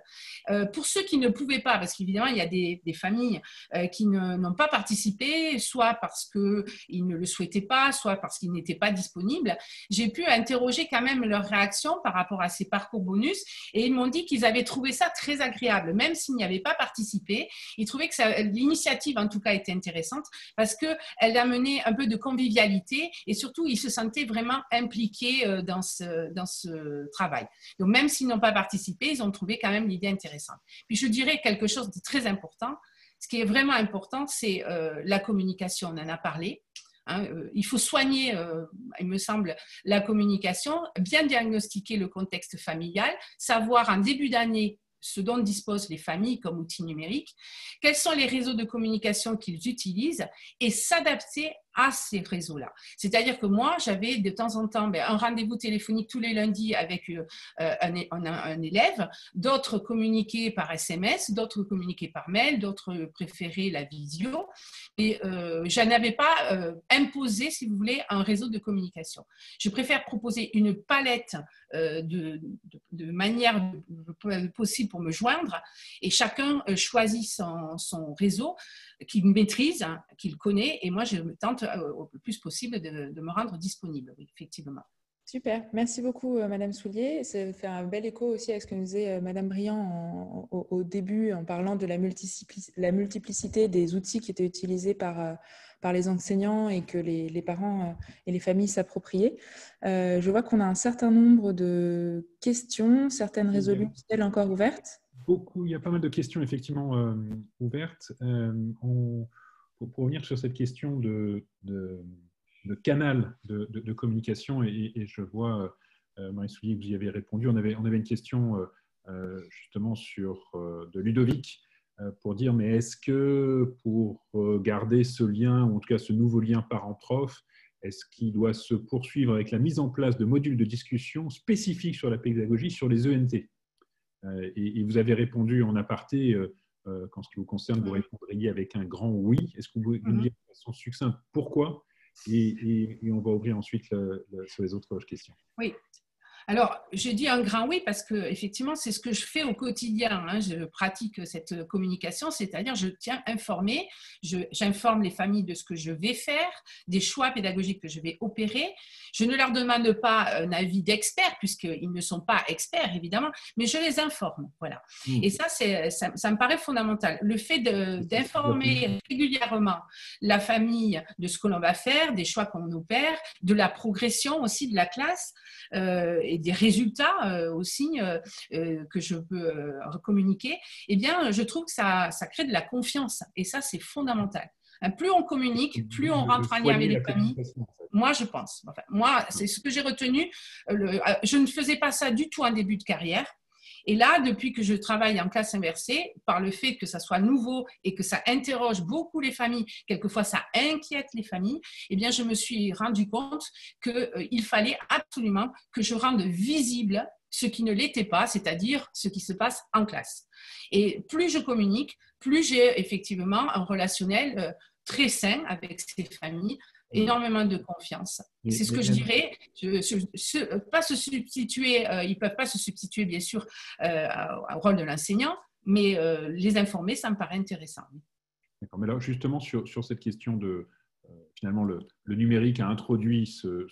Euh, pour ceux qui ne pouvaient pas, parce qu'évidemment, il y a des, familles euh, qui n'ont pas participé, soit parce qu'ils ne le souhaitaient pas, soit parce qu'ils n'étaient pas disponibles, j'ai pu interroger quand même leur réaction par rapport à ces parcours bonus et ils m'ont dit qu'ils avaient trouvé ça très agréable, même s'ils n'y avaient pas participé. Ils trouvaient que l'initiative, en tout cas, était intéressante parce qu'elle amenait un peu de convivialité et surtout, ils se sentaient vraiment impliqués dans ce ce travail. Donc, même s'ils n'ont pas participé, ils ont trouvé quand même l'idée intéressante. Puis, je dirais quelque chose de très important. Ce qui est vraiment important, c'est euh, la communication. On en a parlé. Hein, euh, il faut soigner, euh, il me semble, la communication, bien diagnostiquer le contexte familial, savoir en début d'année ce dont disposent les familles comme outils numériques, quels sont les réseaux de communication qu'ils utilisent et s'adapter à ces réseaux-là. C'est-à-dire que moi, j'avais de temps en temps ben, un rendez-vous téléphonique tous les lundis avec euh, un, un, élève, d'autres communiquaient par SMS, d'autres communiquaient par mail, d'autres préféraient la visio. Et euh, je n'avais pas euh, imposé, si vous voulez, un réseau de communication. Je préfère proposer une palette de, manières possibles pour me joindre et chacun choisit son réseau qu'il maîtrise, hein, qu'il connaît, et moi je me tente euh, au plus possible de, me rendre disponible, effectivement. Super, merci beaucoup euh, Madame Soulier. Ça fait un bel écho aussi à ce que nous disait euh, Madame Briand au, début en parlant de la, la, multiplicité des outils qui étaient utilisés par, par les enseignants et que les, parents et les familles s'appropriaient. je vois qu'on a un certain nombre de questions, certaines résolues, elles encore ouvertes il y a pas mal de questions effectivement euh, ouvertes. Euh, pour, revenir sur cette question de, de, canal de, communication, et, je vois, euh, Marie Soulier, que vous y avez répondu, on avait, on avait une question justement sur de Ludovic pour dire, mais est-ce que pour garder ce lien, ou en tout cas ce nouveau lien parent-prof, est-ce qu'il doit se poursuivre avec la mise en place de modules de discussion spécifiques sur la pédagogie sur les ENT euh, et, vous avez répondu en aparté, euh, euh, qu'en ce qui vous concerne, vous répondriez avec un grand oui. Est-ce que vous pouvez nous dire de façon succincte pourquoi? Et, on va ouvrir ensuite sur les autres questions. Oui. Alors, je dis un grand oui parce que effectivement, c'est ce que je fais au quotidien. Hein. Je pratique cette communication, c'est-à-dire je tiens informer, j'informe les familles de ce que je vais faire, des choix pédagogiques que je vais opérer. Je ne leur demande pas un avis d'expert puisqu'ils ne sont pas experts évidemment, mais je les informe. Voilà. Mmh. Et ça, ça, ça, me paraît fondamental. Le fait d'informer régulièrement la famille de ce que l'on va faire, des choix qu'on opère, de la progression aussi de la classe. Euh, et des résultats euh, aussi euh, euh, que je peux communiquer, eh bien, je trouve que ça, ça crée de la confiance. Et ça, c'est fondamental. Hein, plus on communique, plus on rentre en lien avec les familles. Moi, je pense. Enfin, moi, c'est ce que j'ai retenu. je ne faisais pas ça du tout en début de carrière. Et là, depuis que je travaille en classe inversée, par le fait que ça soit nouveau et que ça interroge beaucoup les familles, quelquefois ça inquiète les familles, eh bien, je me suis rendu compte qu'il euh, fallait absolument que je rende visible ce qui ne l'était pas, c'est-à-dire ce qui se passe en classe. Et plus je communique, plus j'ai effectivement un relationnel euh, très sain avec ces familles, énormément de confiance. C'est ce que je dirais. pas se substituer, euh, ils ne peuvent pas se substituer, bien sûr, euh, au rôle de l'enseignant, mais euh, les informer, ça me paraît intéressant. D'accord. Mais là, justement, sur, sur cette question de. finalement, le, numérique a introduit ce,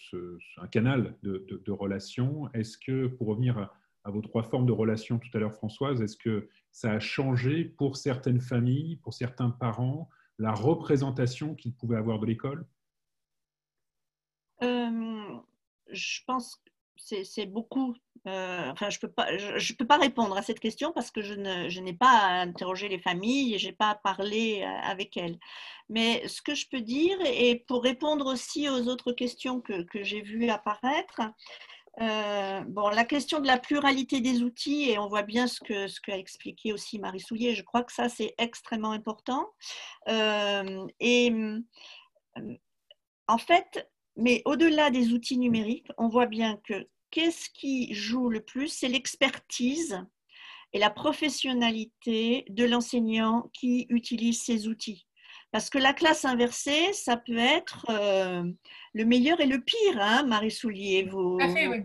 un canal de, de, relations. Est-ce que, pour revenir à, à, vos trois formes de relations tout à l'heure, Françoise, est-ce que ça a changé pour certaines familles, pour certains parents, la représentation qu'ils pouvaient avoir de l'école? Je pense que c'est beaucoup. Euh, enfin, je peux, pas, je, peux pas répondre à cette question parce que je n'ai pas interrogé les familles je n'ai pas parlé euh, avec elles. Mais ce que je peux dire, et pour répondre aussi aux autres questions que, que j'ai vues apparaître, euh, bon, la question de la pluralité des outils, et on voit bien ce qu'a ce expliqué aussi Marie Soulier, je crois que ça, c'est extrêmement important. et en fait, mais au-delà des outils numériques, on voit bien que qu'est-ce qui joue le plus C'est l'expertise et la professionnalité de l'enseignant qui utilise ces outils. Parce que la classe inversée, ça peut être euh, le meilleur et le pire, hein, Marie Soulier. Vous... Fait, oui.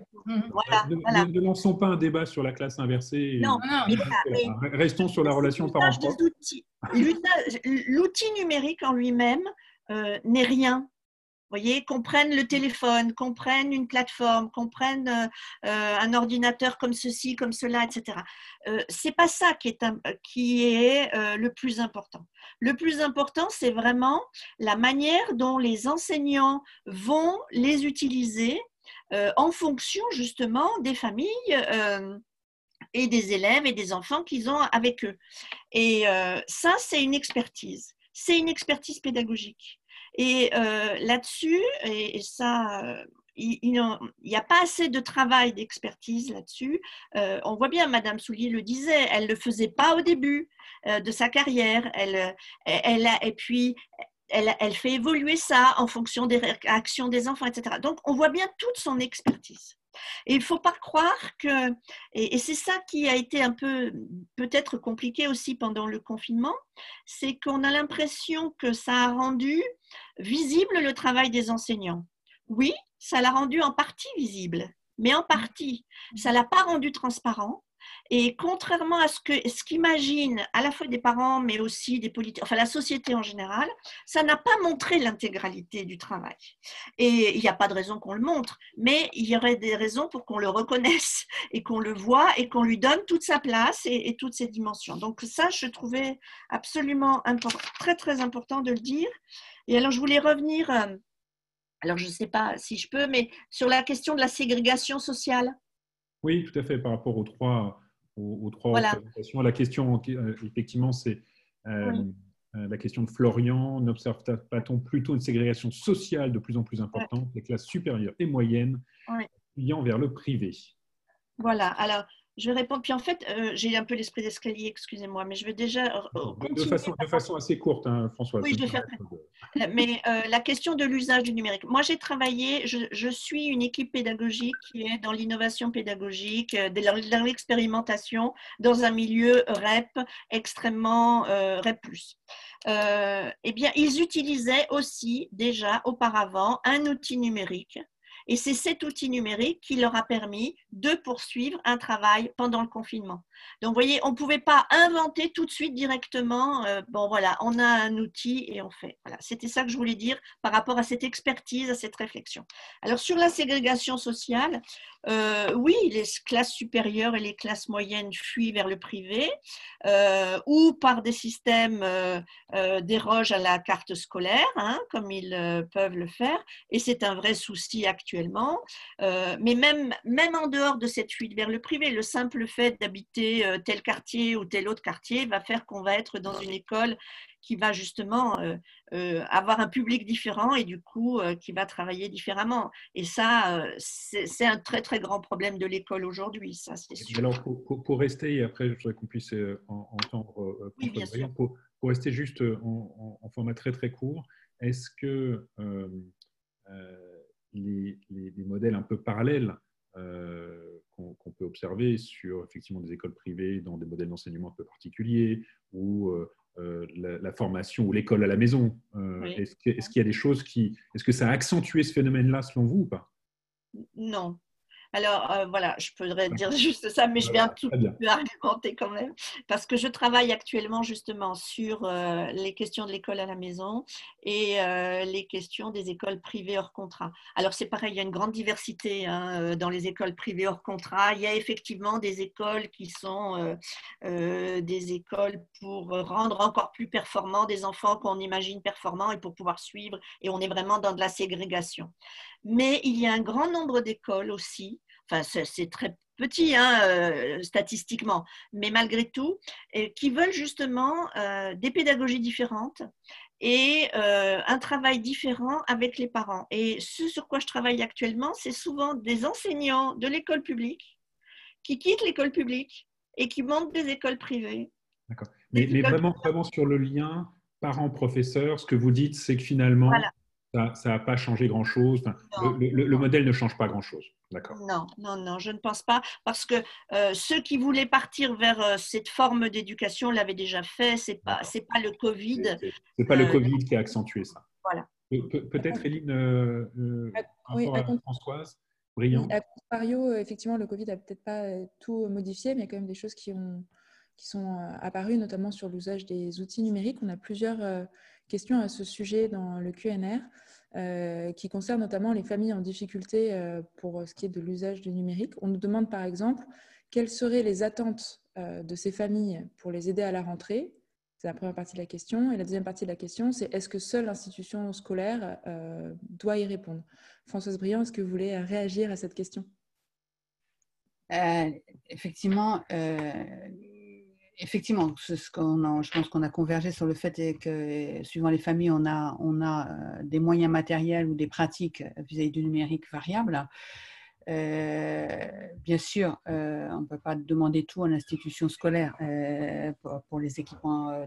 voilà, ne, lançons pas un débat sur la classe inversée. Non, non, Restons sur la relation parent-prof. L'outil numérique en lui-même euh, n'est rien voyez, qu'on prenne le téléphone, qu'on prenne une plateforme, qu'on prenne euh, euh, un ordinateur comme ceci, comme cela, etc. Euh, c'est pas ça qui est, qui est le plus important. Le plus important, c'est vraiment la manière dont les enseignants vont les utiliser en fonction justement des familles et des élèves et des enfants qu'ils ont avec eux. Et ça, c'est une expertise. C'est une expertise pédagogique. Et euh, là-dessus, et, ça, euh, il n'y a pas assez de travail d'expertise là-dessus. Euh, on voit bien, Madame Soulier le disait, elle ne le faisait pas au début de sa carrière. Elle, elle et puis, elle, elle, fait évoluer ça en fonction des réactions des enfants, etc. Donc, on voit bien toute son expertise. Et il ne faut pas croire que, et, c'est ça qui a été un peu peut-être compliqué aussi pendant le confinement, c'est qu'on a l'impression que ça a rendu visible le travail des enseignants. Oui, ça l'a rendu en partie visible, mais en partie, ça l'a pas rendu transparent et contrairement à ce que ce qu'imagine à la fois des parents, mais aussi des politiques, enfin la société en général, ça n'a pas montré l'intégralité du travail. Et il n'y a pas de raison qu'on le montre, mais il y aurait des raisons pour qu'on le reconnaisse et qu'on le voit et qu'on lui donne toute sa place et, toutes ses dimensions. Donc ça, je trouvais absolument très très important de le dire. Et alors je voulais revenir, euh, alors je ne sais pas si je peux, mais sur la question de la ségrégation sociale. Oui, tout à fait, par rapport aux trois, aux, trois représentations. La question, euh, effectivement, c'est euh, euh, la question de Florian. N'observe pas-t-on plutôt une ségrégation sociale de plus en plus importante des classes supérieures et moyennes, ayant vers le privé? Voilà, alors je vais répondre. Puis en fait, euh, j'ai un peu l'esprit d'escalier, excusez-moi, mais je vais déjà. De façon, de façon assez courte, hein, François. Oui, je vais faire Mais euh, la question de l'usage du numérique. Moi, j'ai travaillé, je, suis une équipe pédagogique qui est dans l'innovation pédagogique, euh, dans l'expérimentation, dans un milieu REP extrêmement REP. eh bien, ils utilisaient aussi déjà auparavant un outil numérique Et c'est cet outil numérique qui leur a permis de poursuivre un travail pendant le confinement. Donc, vous voyez, on ne pouvait pas inventer tout de suite directement, euh, bon voilà, on a un outil et on fait. Voilà, c'était ça que je voulais dire par rapport à cette expertise, à cette réflexion. Alors, sur la ségrégation sociale, euh, oui, les classes supérieures et les classes moyennes fuient vers le privé euh, ou par des systèmes dérogent à la carte scolaire, hein, comme ils peuvent le faire, et c'est un vrai souci actuellement. mais même, même en dehors de cette fuite vers le privé, le simple fait d'habiter tel quartier ou tel autre quartier va faire qu'on va être dans une école qui va justement euh, euh, avoir un public différent et du coup euh, qui va travailler différemment. Et ça, c'est un très très grand problème de l'école aujourd'hui, ça c'est sûr. Alors pour, rester, et après je voudrais qu'on puisse entendre oui, bien sûr. Pour, pour, rester juste en, format très très court, est-ce que les, les, modèles un peu parallèles qu'on peut observer sur effectivement des écoles privées dans des modèles d'enseignement un peu particuliers ou euh, la, formation ou l'école à la maison. Euh, est-ce qu'il y a des choses qui... Est-ce que ça a accentué ce phénomène-là selon vous ou pas? Non, alors euh, voilà, je pourrais dire juste ça, mais je un tout peu argumenter quand même, parce que je travaille actuellement justement sur euh, les questions de l'école à la maison et euh, les questions des écoles privées hors contrat. Alors c'est pareil, il y a une grande diversité hein, dans les écoles privées hors contrat. Il y a effectivement des écoles qui sont des écoles pour rendre encore plus performants des enfants qu'on imagine performants et pour pouvoir suivre, et on est vraiment dans de la ségrégation. Mais il y a un grand nombre d'écoles aussi enfin c'est très petit hein, euh, statistiquement, mais malgré tout, qui veulent justement euh, des pédagogies différentes et euh, un travail différent avec les parents. Et ce sur quoi je travaille actuellement, c'est souvent des enseignants de l'école publique qui quittent l'école publique et qui montent des écoles privées. D'accord. Mais, vraiment, vraiment sur le lien parents-professeurs, ce que vous dites, c'est que finalement, ça n'a pas changé grand-chose. le, modèle ne change pas grand-chose. Non, non, non, je ne pense pas, parce que euh, ceux qui voulaient partir vers euh, cette forme d'éducation l'avaient déjà fait. C'est pas, c'est pas le Covid. C'est pas le euh, Covid qui a accentué ça. Voilà. peut-être Eline, oui, Françoise, brillant. à contrario, effectivement, le Covid a peut-être pas tout modifié, mais il y a quand même des choses qui ont qui sont apparues, notamment sur l'usage des outils numériques. On a plusieurs questions à ce sujet dans le QNR. Euh, qui concerne notamment les familles en difficulté euh, pour ce qui est de l'usage du numérique. On nous demande par exemple quelles seraient les attentes euh, de ces familles pour les aider à la rentrée? C'est la première partie de la question. Et la deuxième partie de la question, c'est est-ce que seule l'institution scolaire doit y répondre? Françoise Briand, est-ce que vous voulez réagir à cette question? Effectivement, Effectivement, ce qu'on je pense qu'on a convergé sur le fait que, suivant les familles, on a, on a euh, des moyens matériels ou des pratiques vis-à-vis du numérique variables. Euh, bien sûr, euh, on ne peut pas demander tout à l'institution scolaire pour, les équipements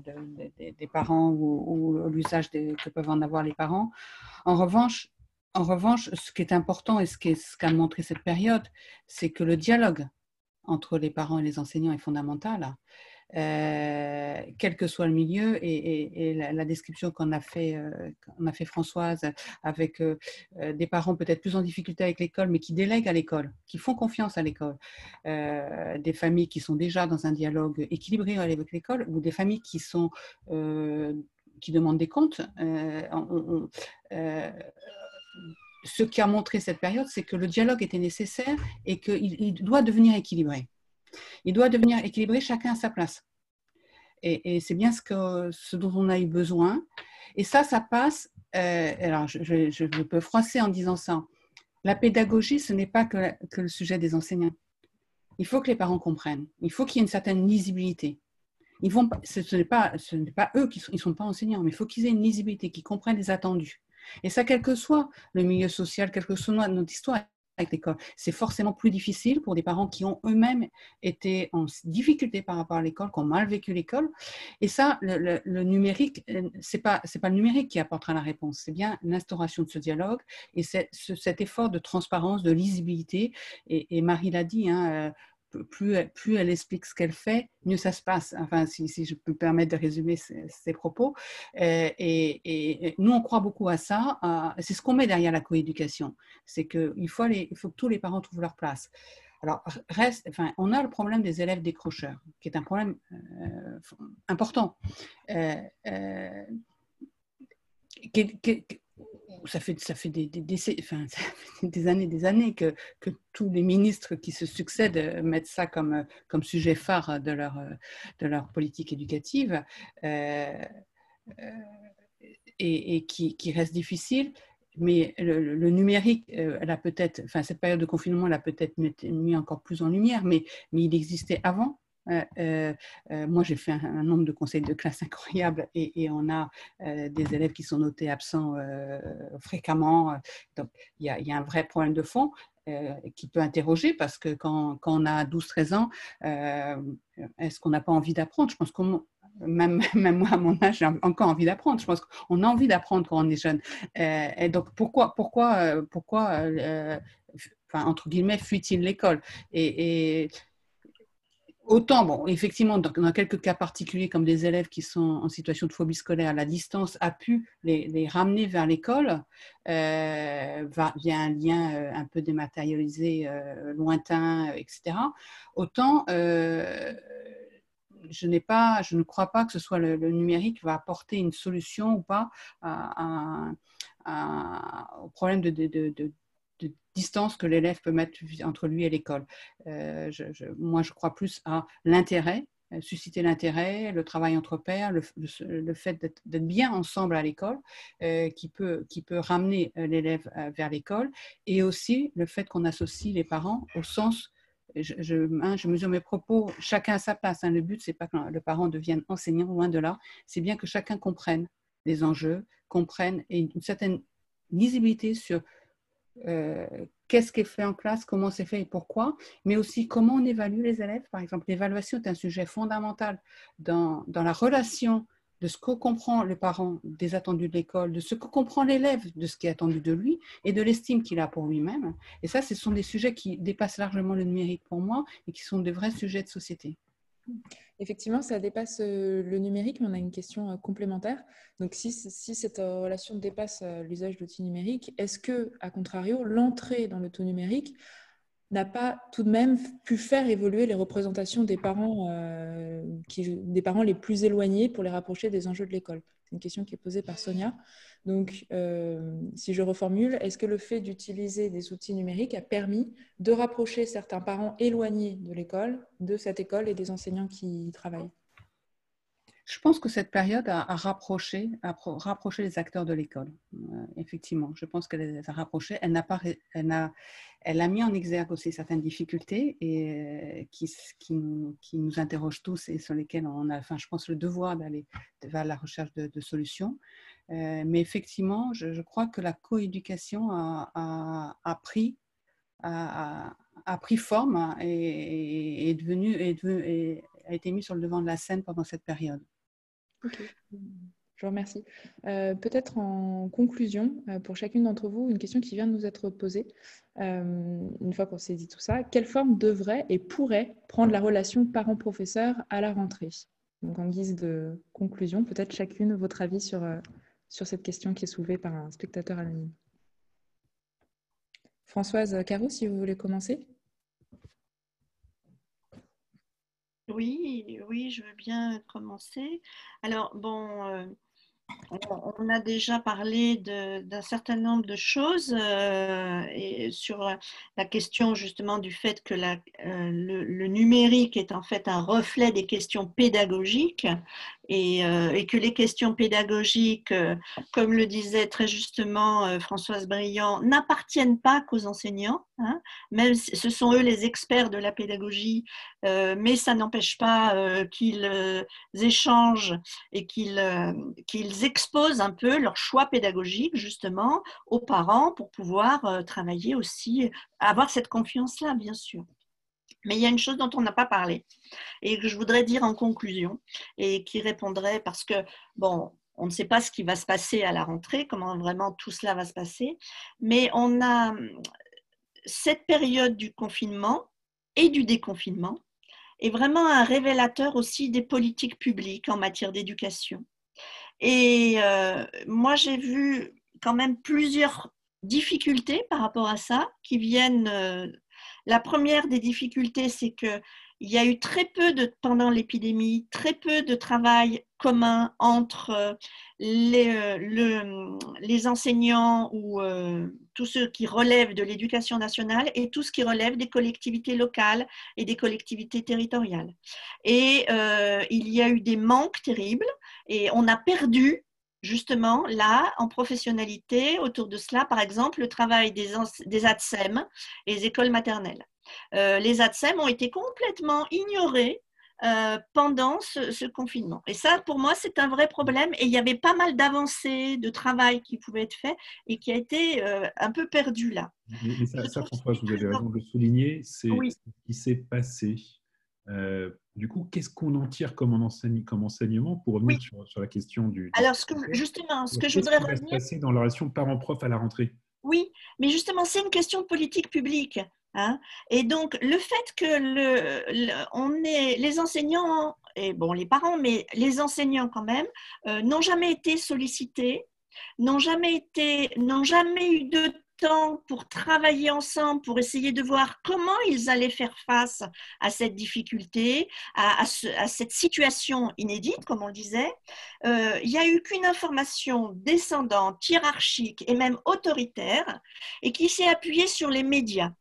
des parents ou, l'usage que peuvent en avoir les parents. En revanche, en revanche, ce qui est important et ce qu'a montré cette période, c'est que le dialogue entre les parents et les enseignants est fondamental. Euh, quel que soit le milieu. Et, la, description qu'on a, fait, euh, a fait Françoise avec euh, des parents peut-être plus en difficulté avec l'école, mais qui délèguent à l'école, qui font confiance à l'école, des familles qui sont déjà dans un dialogue équilibré avec l'école, ou des familles qui sont qui demandent des comptes. ce qui a montré cette période, c'est que le dialogue était nécessaire et qu'il doit devenir équilibré. Il doit devenir équilibré chacun à sa place. Et, c'est bien ce, que, ce dont on a eu besoin. Et ça, ça passe. Euh, alors, je, peux froisser en disant ça. La pédagogie, ce n'est pas que, le sujet des enseignants. Il faut que les parents comprennent. Il faut qu'il y ait une certaine lisibilité. Ils vont, ce n'est pas, ce n'est pas eux qui sont, ils sont pas enseignants, mais il faut qu'ils aient une lisibilité, qu'ils comprennent les attendus. Et ça, quel que soit le milieu social, quelle que soit notre histoire, avec l'école. C'est forcément plus difficile pour des parents qui ont eux-mêmes été en difficulté par rapport à l'école, qui ont mal vécu l'école. Et ça, le, numérique, euh, c'est pas pas le numérique qui apportera la réponse, c'est bien l'instauration de ce dialogue et cet effort de transparence, de lisibilité. Et, Marie l'a dit. Hein, euh, plus, elle explique ce qu'elle fait, mieux ça se passe. Enfin, si, je peux me permettre de résumer ses, propos. Euh, et, nous, on croit beaucoup à ça. c'est ce qu'on met derrière la coéducation. C'est qu'il faut, que tous les parents trouvent leur place. Alors, reste, enfin, on a le problème des élèves décrocheurs, qui est un problème euh, important. Euh, ça fait, fait des, des, des années des années que, tous les ministres qui se succèdent mettent ça comme, comme sujet phare de leur, leur politique éducative euh, euh, et, qui, reste difficile. Mais le, numérique, euh, elle a peut-être, enfin, cette période de confinement, elle a peut-être mis encore plus en lumière, mais il existait avant. Euh, euh, euh, moi, j'ai fait un, nombre de conseils de classe incroyable et, on a des élèves qui sont notés absents fréquemment. Donc, il y, a un vrai problème de fond. qui peut interroger parce que quand, on a 12-13 ans, est-ce qu'on n'a pas envie d'apprendre? Je pense qu'on même, même, moi, à mon âge, j'ai encore envie d'apprendre. Je pense qu'on a envie d'apprendre quand on est jeune. et donc, pourquoi, pourquoi, pourquoi entre guillemets, fuit-il l'école? Autant, bon, effectivement, dans, quelques cas particuliers, comme des élèves qui sont en situation de phobie scolaire, la distance a pu les, ramener vers l'école euh, via un lien euh, un peu dématérialisé, euh, lointain, etc. Autant, je, n'ai pas, je ne crois pas que ce soit le, numérique qui va apporter une solution ou pas au problème de distance que l'élève peut mettre entre lui et l'école. Euh, moi, je crois plus à l'intérêt, euh, susciter l'intérêt, le travail entre pairs, le, fait d'être bien ensemble à l'école, euh, qui, peut, ramener l'élève vers l'école, et aussi le fait qu'on associe les parents au sens je, hein, mesure mes propos, chacun à sa place. Hein. Le but, c'est pas que le parent devienne enseignant, loin de là. C'est bien que chacun comprenne les enjeux, comprenne une certaine lisibilité sur euh, qu'est-ce qui est fait en classe, comment c'est fait et pourquoi, mais aussi comment on évalue les élèves. Par exemple, l'évaluation est un sujet fondamental dans, dans la relation de ce que comprend le parent des attendus de l'école, de ce que comprend l'élève de ce qui est attendu de lui et de l'estime qu'il a pour lui-même. Et ça, ce sont des sujets qui dépassent largement le numérique pour moi et qui sont de vrais sujets de société. Effectivement, ça dépasse euh, le numérique, mais on a une question euh, complémentaire. Donc, si, cette euh, relation dépasse l'usage d'outils numériques, est-ce que, à contrario, l'entrée dans le tout numérique n'a pas tout de même pu faire évoluer les représentations des parents, des parents les plus éloignés pour les rapprocher des enjeux de l'école C'est une question qui est posée par Sonia. Donc, euh, si je reformule, est-ce que le fait d'utiliser des outils numériques a permis de rapprocher certains parents éloignés de l'école, de cette école et des enseignants qui y travaillent? Je pense que cette période a, rapproché, les acteurs de l'école. Euh, effectivement, je pense qu'elle a rapprochés. Elle, n'a pas, elle, a, elle a mis en exergue aussi certaines difficultés et, euh, qui, nous, interrogent tous et sur lesquelles on a, enfin, je pense, le devoir d'aller vers la recherche de, solutions. Euh, mais effectivement, je, crois que la coéducation a, pris, a, pris forme et a été mise sur le devant de la scène pendant cette période. Je vous remercie. Euh, peut-être en conclusion, euh, pour chacune d'entre vous, une question qui vient de nous être posée. Euh, une fois qu'on s'est dit tout ça, quelle forme devrait et pourrait prendre la relation parent-professeur à la rentrée? Donc, en guise de conclusion, peut-être chacune votre avis sur, sur cette question qui est soulevée par un spectateur anonyme. Françoise Caro, si vous voulez commencer. Oui, oui, je veux bien commencer. Alors, bon, euh, on a déjà parlé d'un certain nombre de choses euh, sur la question justement du fait que euh, le, numérique est en fait un reflet des questions pédagogiques et, euh, et que les questions pédagogiques, comme le disait très justement Françoise Briand, n'appartiennent pas qu'aux enseignants, hein, même ce sont eux les experts de la pédagogie, mais ça n'empêche pas qu'ils échangent et qu'ils exposent un peu leur choix pédagogique justement aux parents pour pouvoir euh, travailler aussi, avoir cette confiance-là, bien sûr. Mais il y a une chose dont on n'a pas parlé et que je voudrais dire en conclusion et qui répondrait parce que, bon, on ne sait pas ce qui va se passer à la rentrée, comment vraiment tout cela va se passer, mais on a cette période du confinement et du déconfinement est vraiment un révélateur aussi des politiques publiques en matière d'éducation. Et euh, moi, j'ai vu quand même plusieurs difficultés par rapport à ça qui viennent. La première des difficultés, c'est que il y a eu très peu de, pendant l'épidémie, très peu de travail commun entre euh, les, euh, les enseignants ou euh, tous ceux qui relèvent de l'éducation nationale et tout ce qui relève des collectivités locales et des collectivités territoriales. Et il y a eu des manques terribles et on a perdu justement là en professionnalité autour de cela, par exemple, le travail des, des ATSEM et les écoles maternelles. Euh, les ATSEM ont été complètement ignorés euh, pendant ce, confinement. Et ça, pour moi, c'est un vrai problème. Et il y avait pas mal d'avancées, de travail qui pouvait être fait et qui a été euh, un peu perdu là. Mais, ça, François, vous avez raison de le souligner, c'est ce qui s'est passé. Du coup, qu'est-ce qu'on en tire comme, enseignement pour revenir sur, la question du. Alors, ce que, justement, ce que je voudrais revenir. Se passer dans la relation parent-prof à la rentrée? Oui, mais justement, c'est une question de politique publique. Hein. et donc, le fait que le, on est, les enseignants, et bon, les parents, mais les enseignants quand même, euh, n'ont jamais été sollicités, n'ont jamais, été, n'ont jamais eu de temps pour travailler ensemble, pour essayer de voir comment ils allaient faire face à cette difficulté, à, cette situation inédite, comme on le disait. Euh, il n'y a eu qu'une information descendante, hiérarchique et même autoritaire, et qui s'est appuyée sur les médias.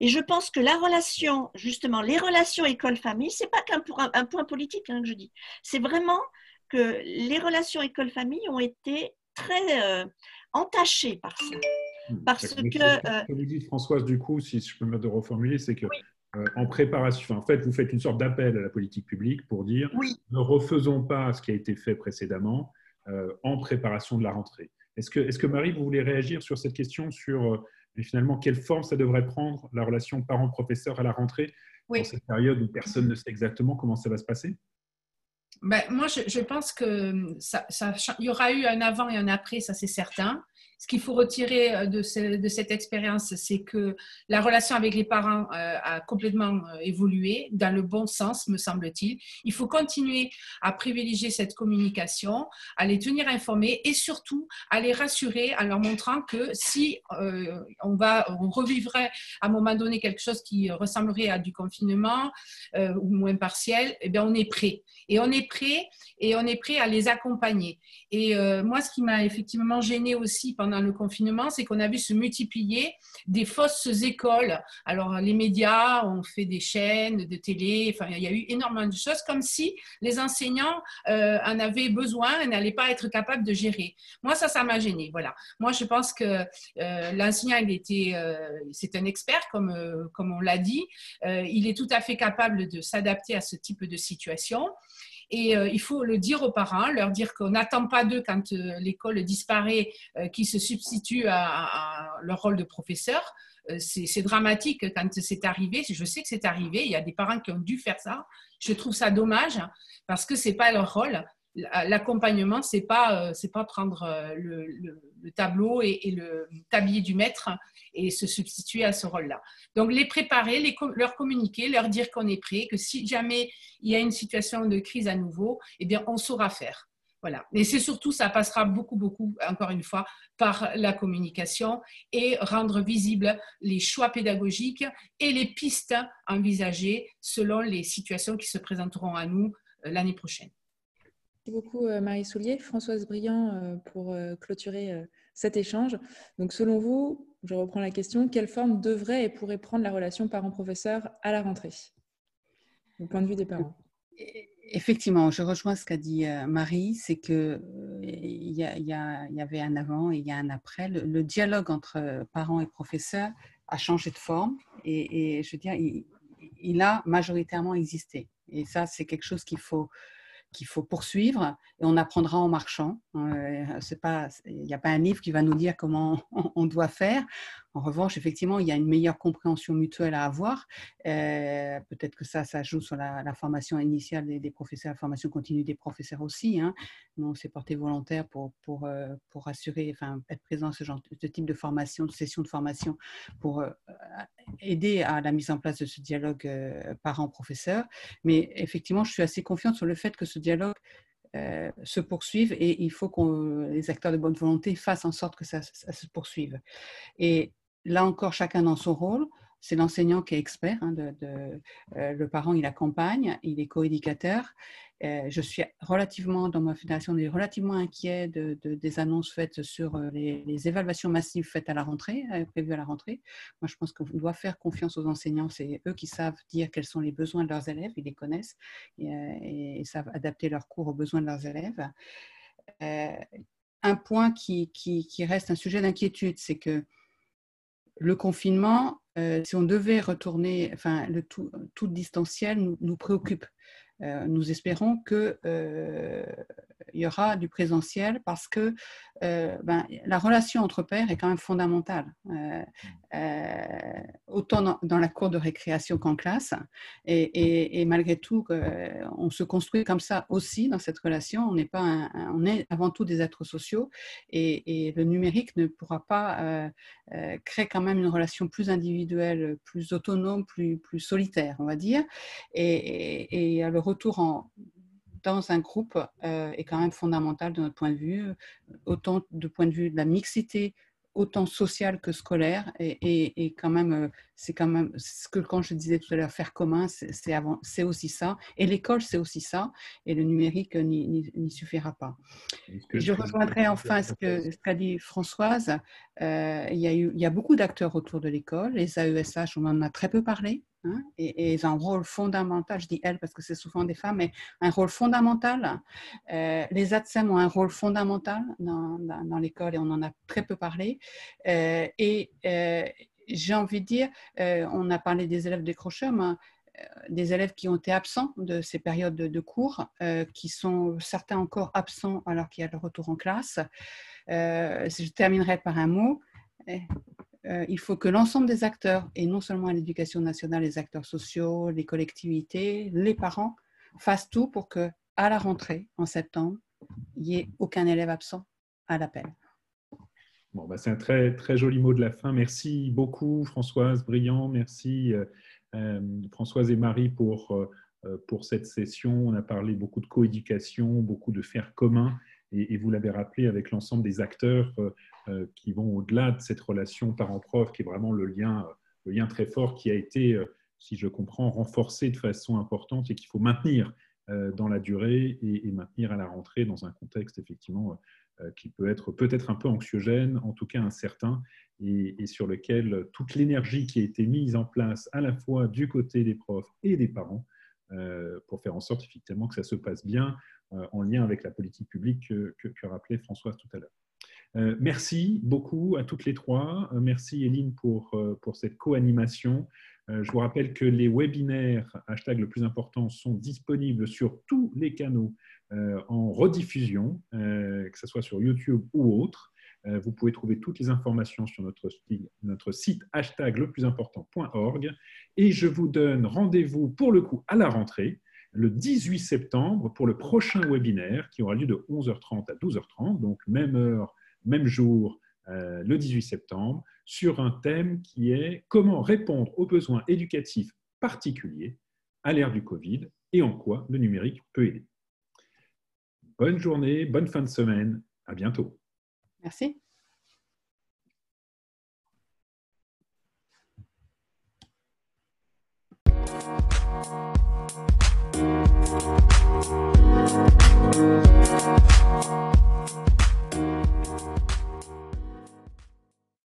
Et je pense que la relation, justement, les relations école-famille, c'est pas qu'un un, point politique hein, que je dis. C'est vraiment que les relations école-famille ont été très euh, entachées par ça. Hmm, Parce que. Ce euh, que vous dites, Françoise, du coup, si je peux me de reformuler, c'est que. Euh, en préparation, en fait, vous faites une sorte d'appel à la politique publique pour dire ne refaisons pas ce qui a été fait précédemment en préparation de la rentrée. Est-ce que, est que Marie, vous voulez réagir sur cette question sur et finalement, quelle forme ça devrait prendre, la relation parent-professeur à la rentrée, dans cette période où personne ne sait exactement comment ça va se passer? Ben, Moi, je, pense qu'il ça, y aura eu un avant et un après, ça c'est certain. Ce qu'il faut retirer euh, de, cette expérience, c'est que la relation avec les parents euh, a complètement euh, évolué dans le bon sens, me semble-t-il. Il faut continuer à privilégier cette communication, à les tenir informés et surtout à les rassurer en leur montrant que si on, va, on revivrait à un moment donné quelque chose qui ressemblerait à du confinement ou moins partiel, eh bien on est prêt. Et on est prêt et on est prêt à les accompagner. Et moi, ce qui m'a effectivement gêné aussi pendant le confinement, c'est qu'on a vu se multiplier des fausses écoles. Alors, les médias ont fait des chaînes de télé, enfin, il y a eu énormément de choses, comme si les enseignants euh, en avaient besoin et n'allaient pas être capables de gérer. Moi, ça, ça m'a gêné. Voilà. Moi, je pense que euh, l'enseignant, il était, euh, c'est un expert, comme, comme on l'a dit. il est tout à fait capable de s'adapter à ce type de situation. Et euh, il faut le dire aux parents, leur dire qu'on n'attend pas d'eux quand euh, l'école disparaît, euh, qu'ils se substituent à, leur rôle de professeur. c'est dramatique quand c'est arrivé. Je sais que c'est arrivé. Il y a des parents qui ont dû faire ça. Je trouve ça dommage parce que c'est pas leur rôle l'accompagnement, c'est pas c'est pas prendre le, tableau et, le tablier du maître et se substituer à ce rôle-là. Donc les préparer, les, leur communiquer, leur dire qu'on est prêt, que si jamais il y a une situation de crise à nouveau, eh bien on saura faire. Voilà. Et c'est surtout, ça passera beaucoup, beaucoup, encore une fois, par la communication et rendre visibles les choix pédagogiques et les pistes envisagées selon les situations qui se présenteront à nous euh, l'année prochaine. Merci beaucoup euh, Marie Soulier. Françoise Briand euh, pour euh, clôturer cet échange. Donc selon vous, je reprends la question, quelle forme devrait et pourrait prendre la relation parent-professeur à la rentrée? Au point de vue des parents Effectivement, je rejoins ce qu'a dit Marie, c'est qu'il y, y, avait un avant et il y a un après. Le, dialogue entre parents et professeurs a changé de forme et, je veux dire, il, a majoritairement existé. Et ça, c'est quelque chose qu'il faut qu'il faut poursuivre et on apprendra en marchant. Euh, il n'y a pas un livre qui va nous dire comment on doit faire. En revanche, effectivement, il y a une meilleure compréhension mutuelle à avoir. Euh, peut-être que ça, ça joue sur la, formation initiale des, professeurs, la formation continue des professeurs aussi. Hein. Nous, on s'est porté volontaire pour, pour, euh, pour assurer, enfin, être présent à ce, genre, ce type de formation, de session de formation, pour euh, aider à la mise en place de ce dialogue parents-professeurs. Mais effectivement, je suis assez confiante sur le fait que ce dialogue se poursuive et il faut que les acteurs de bonne volonté fassent en sorte que ça, ça se poursuive. Et là encore, chacun dans son rôle. C'est l'enseignant qui est expert. Hein, de, euh, le parent, il accompagne, il est coéducateur. Euh, je suis relativement, dans ma fédération, relativement inquiet de, des annonces faites sur euh, les, évaluations massives faites à la rentrée, prévues à la rentrée. Moi, je pense qu'on doit faire confiance aux enseignants. C'est eux qui savent dire quels sont les besoins de leurs élèves, ils les connaissent et, savent adapter leurs cours aux besoins de leurs élèves. un point qui, reste un sujet d'inquiétude, c'est que le confinement, euh, si on devait retourner, enfin, le tout, tout distanciel nous, nous préoccupe. Euh, nous espérons qu'il euh, y aura du présentiel parce que euh, ben, la relation entre pairs est quand même fondamentale, autant dans, la cour de récréation qu'en classe. Et, malgré tout, on se construit comme ça aussi dans cette relation. On, n'est pas on est avant tout des êtres sociaux et, le numérique ne pourra pas créer quand même une relation plus individuelle, plus autonome, plus, plus solitaire, on va dire. Et, et, retour en, dans un groupe euh, est quand même fondamental de notre point de vue, autant du point de vue de la mixité autant social que scolaire. Et, et, quand même euh, c'est quand même ce que quand je disais tout à l'heure faire commun c'est aussi ça. Et l'école c'est aussi ça. Et le numérique n'y suffira pas. Je rejoindrai enfin ce qu'a dit Françoise. Euh, il y a eu il y a beaucoup d'acteurs autour de l'école. Les AESH on en a très peu parlé Hein, et, ils ont un rôle fondamental, je dis elles parce que c'est souvent des femmes, mais un rôle fondamental. Euh, les ATSEM ont un rôle fondamental dans, l'école et on en a très peu parlé. Euh, et euh, j'ai envie de dire, on a parlé des élèves décrocheurs, mais des élèves qui ont été absents de ces périodes de, de cours, qui sont certains encore absents alors qu'il y a le retour en classe. je terminerai par un mot. Euh, il faut que l'ensemble des acteurs, et non seulement l'éducation nationale, les acteurs sociaux, les collectivités, les parents, fassent tout pour que, à la rentrée, en septembre, il n'y ait aucun élève absent à l'appel. Bon, bah c'est un très, très joli mot de la fin. Merci beaucoup, Françoise Briand. Merci, euh, euh, Françoise et Marie, pour, pour cette session. On a parlé beaucoup de coéducation, beaucoup de faire commun. Et, vous l'avez rappelé avec l'ensemble des acteurs euh, euh, qui vont au-delà de cette relation parent-prof, qui est vraiment le lien, le lien très fort qui a été, euh, si je comprends, renforcé de façon importante et qu'il faut maintenir dans la durée et, maintenir à la rentrée dans un contexte effectivement qui peut être peut-être un peu anxiogène, en tout cas incertain, et, et sur lequel toute l'énergie qui a été mise en place à la fois du côté des profs et des parents pour faire en sorte effectivement que ça se passe bien euh, en lien avec la politique publique que, que, rappelait Françoise tout à l'heure. Euh, merci beaucoup à toutes les trois. Euh, merci Eline pour, pour cette co-animation. je vous rappelle que les webinaires hashtag le plus important sont disponibles sur tous les canaux en rediffusion, que ce soit sur YouTube ou autre. vous pouvez trouver toutes les informations sur notre, notre site hashtag le plus important.org. Et je vous donne rendez-vous pour le coup à la rentrée le 18 septembre pour le prochain webinaire qui aura lieu de 11h30 à 12h30, donc même heure, même jour, euh, le 18 septembre, sur un thème qui est comment répondre aux besoins éducatifs particuliers à l'ère du Covid et en quoi le numérique peut aider. Bonne journée, bonne fin de semaine, à bientôt. Merci.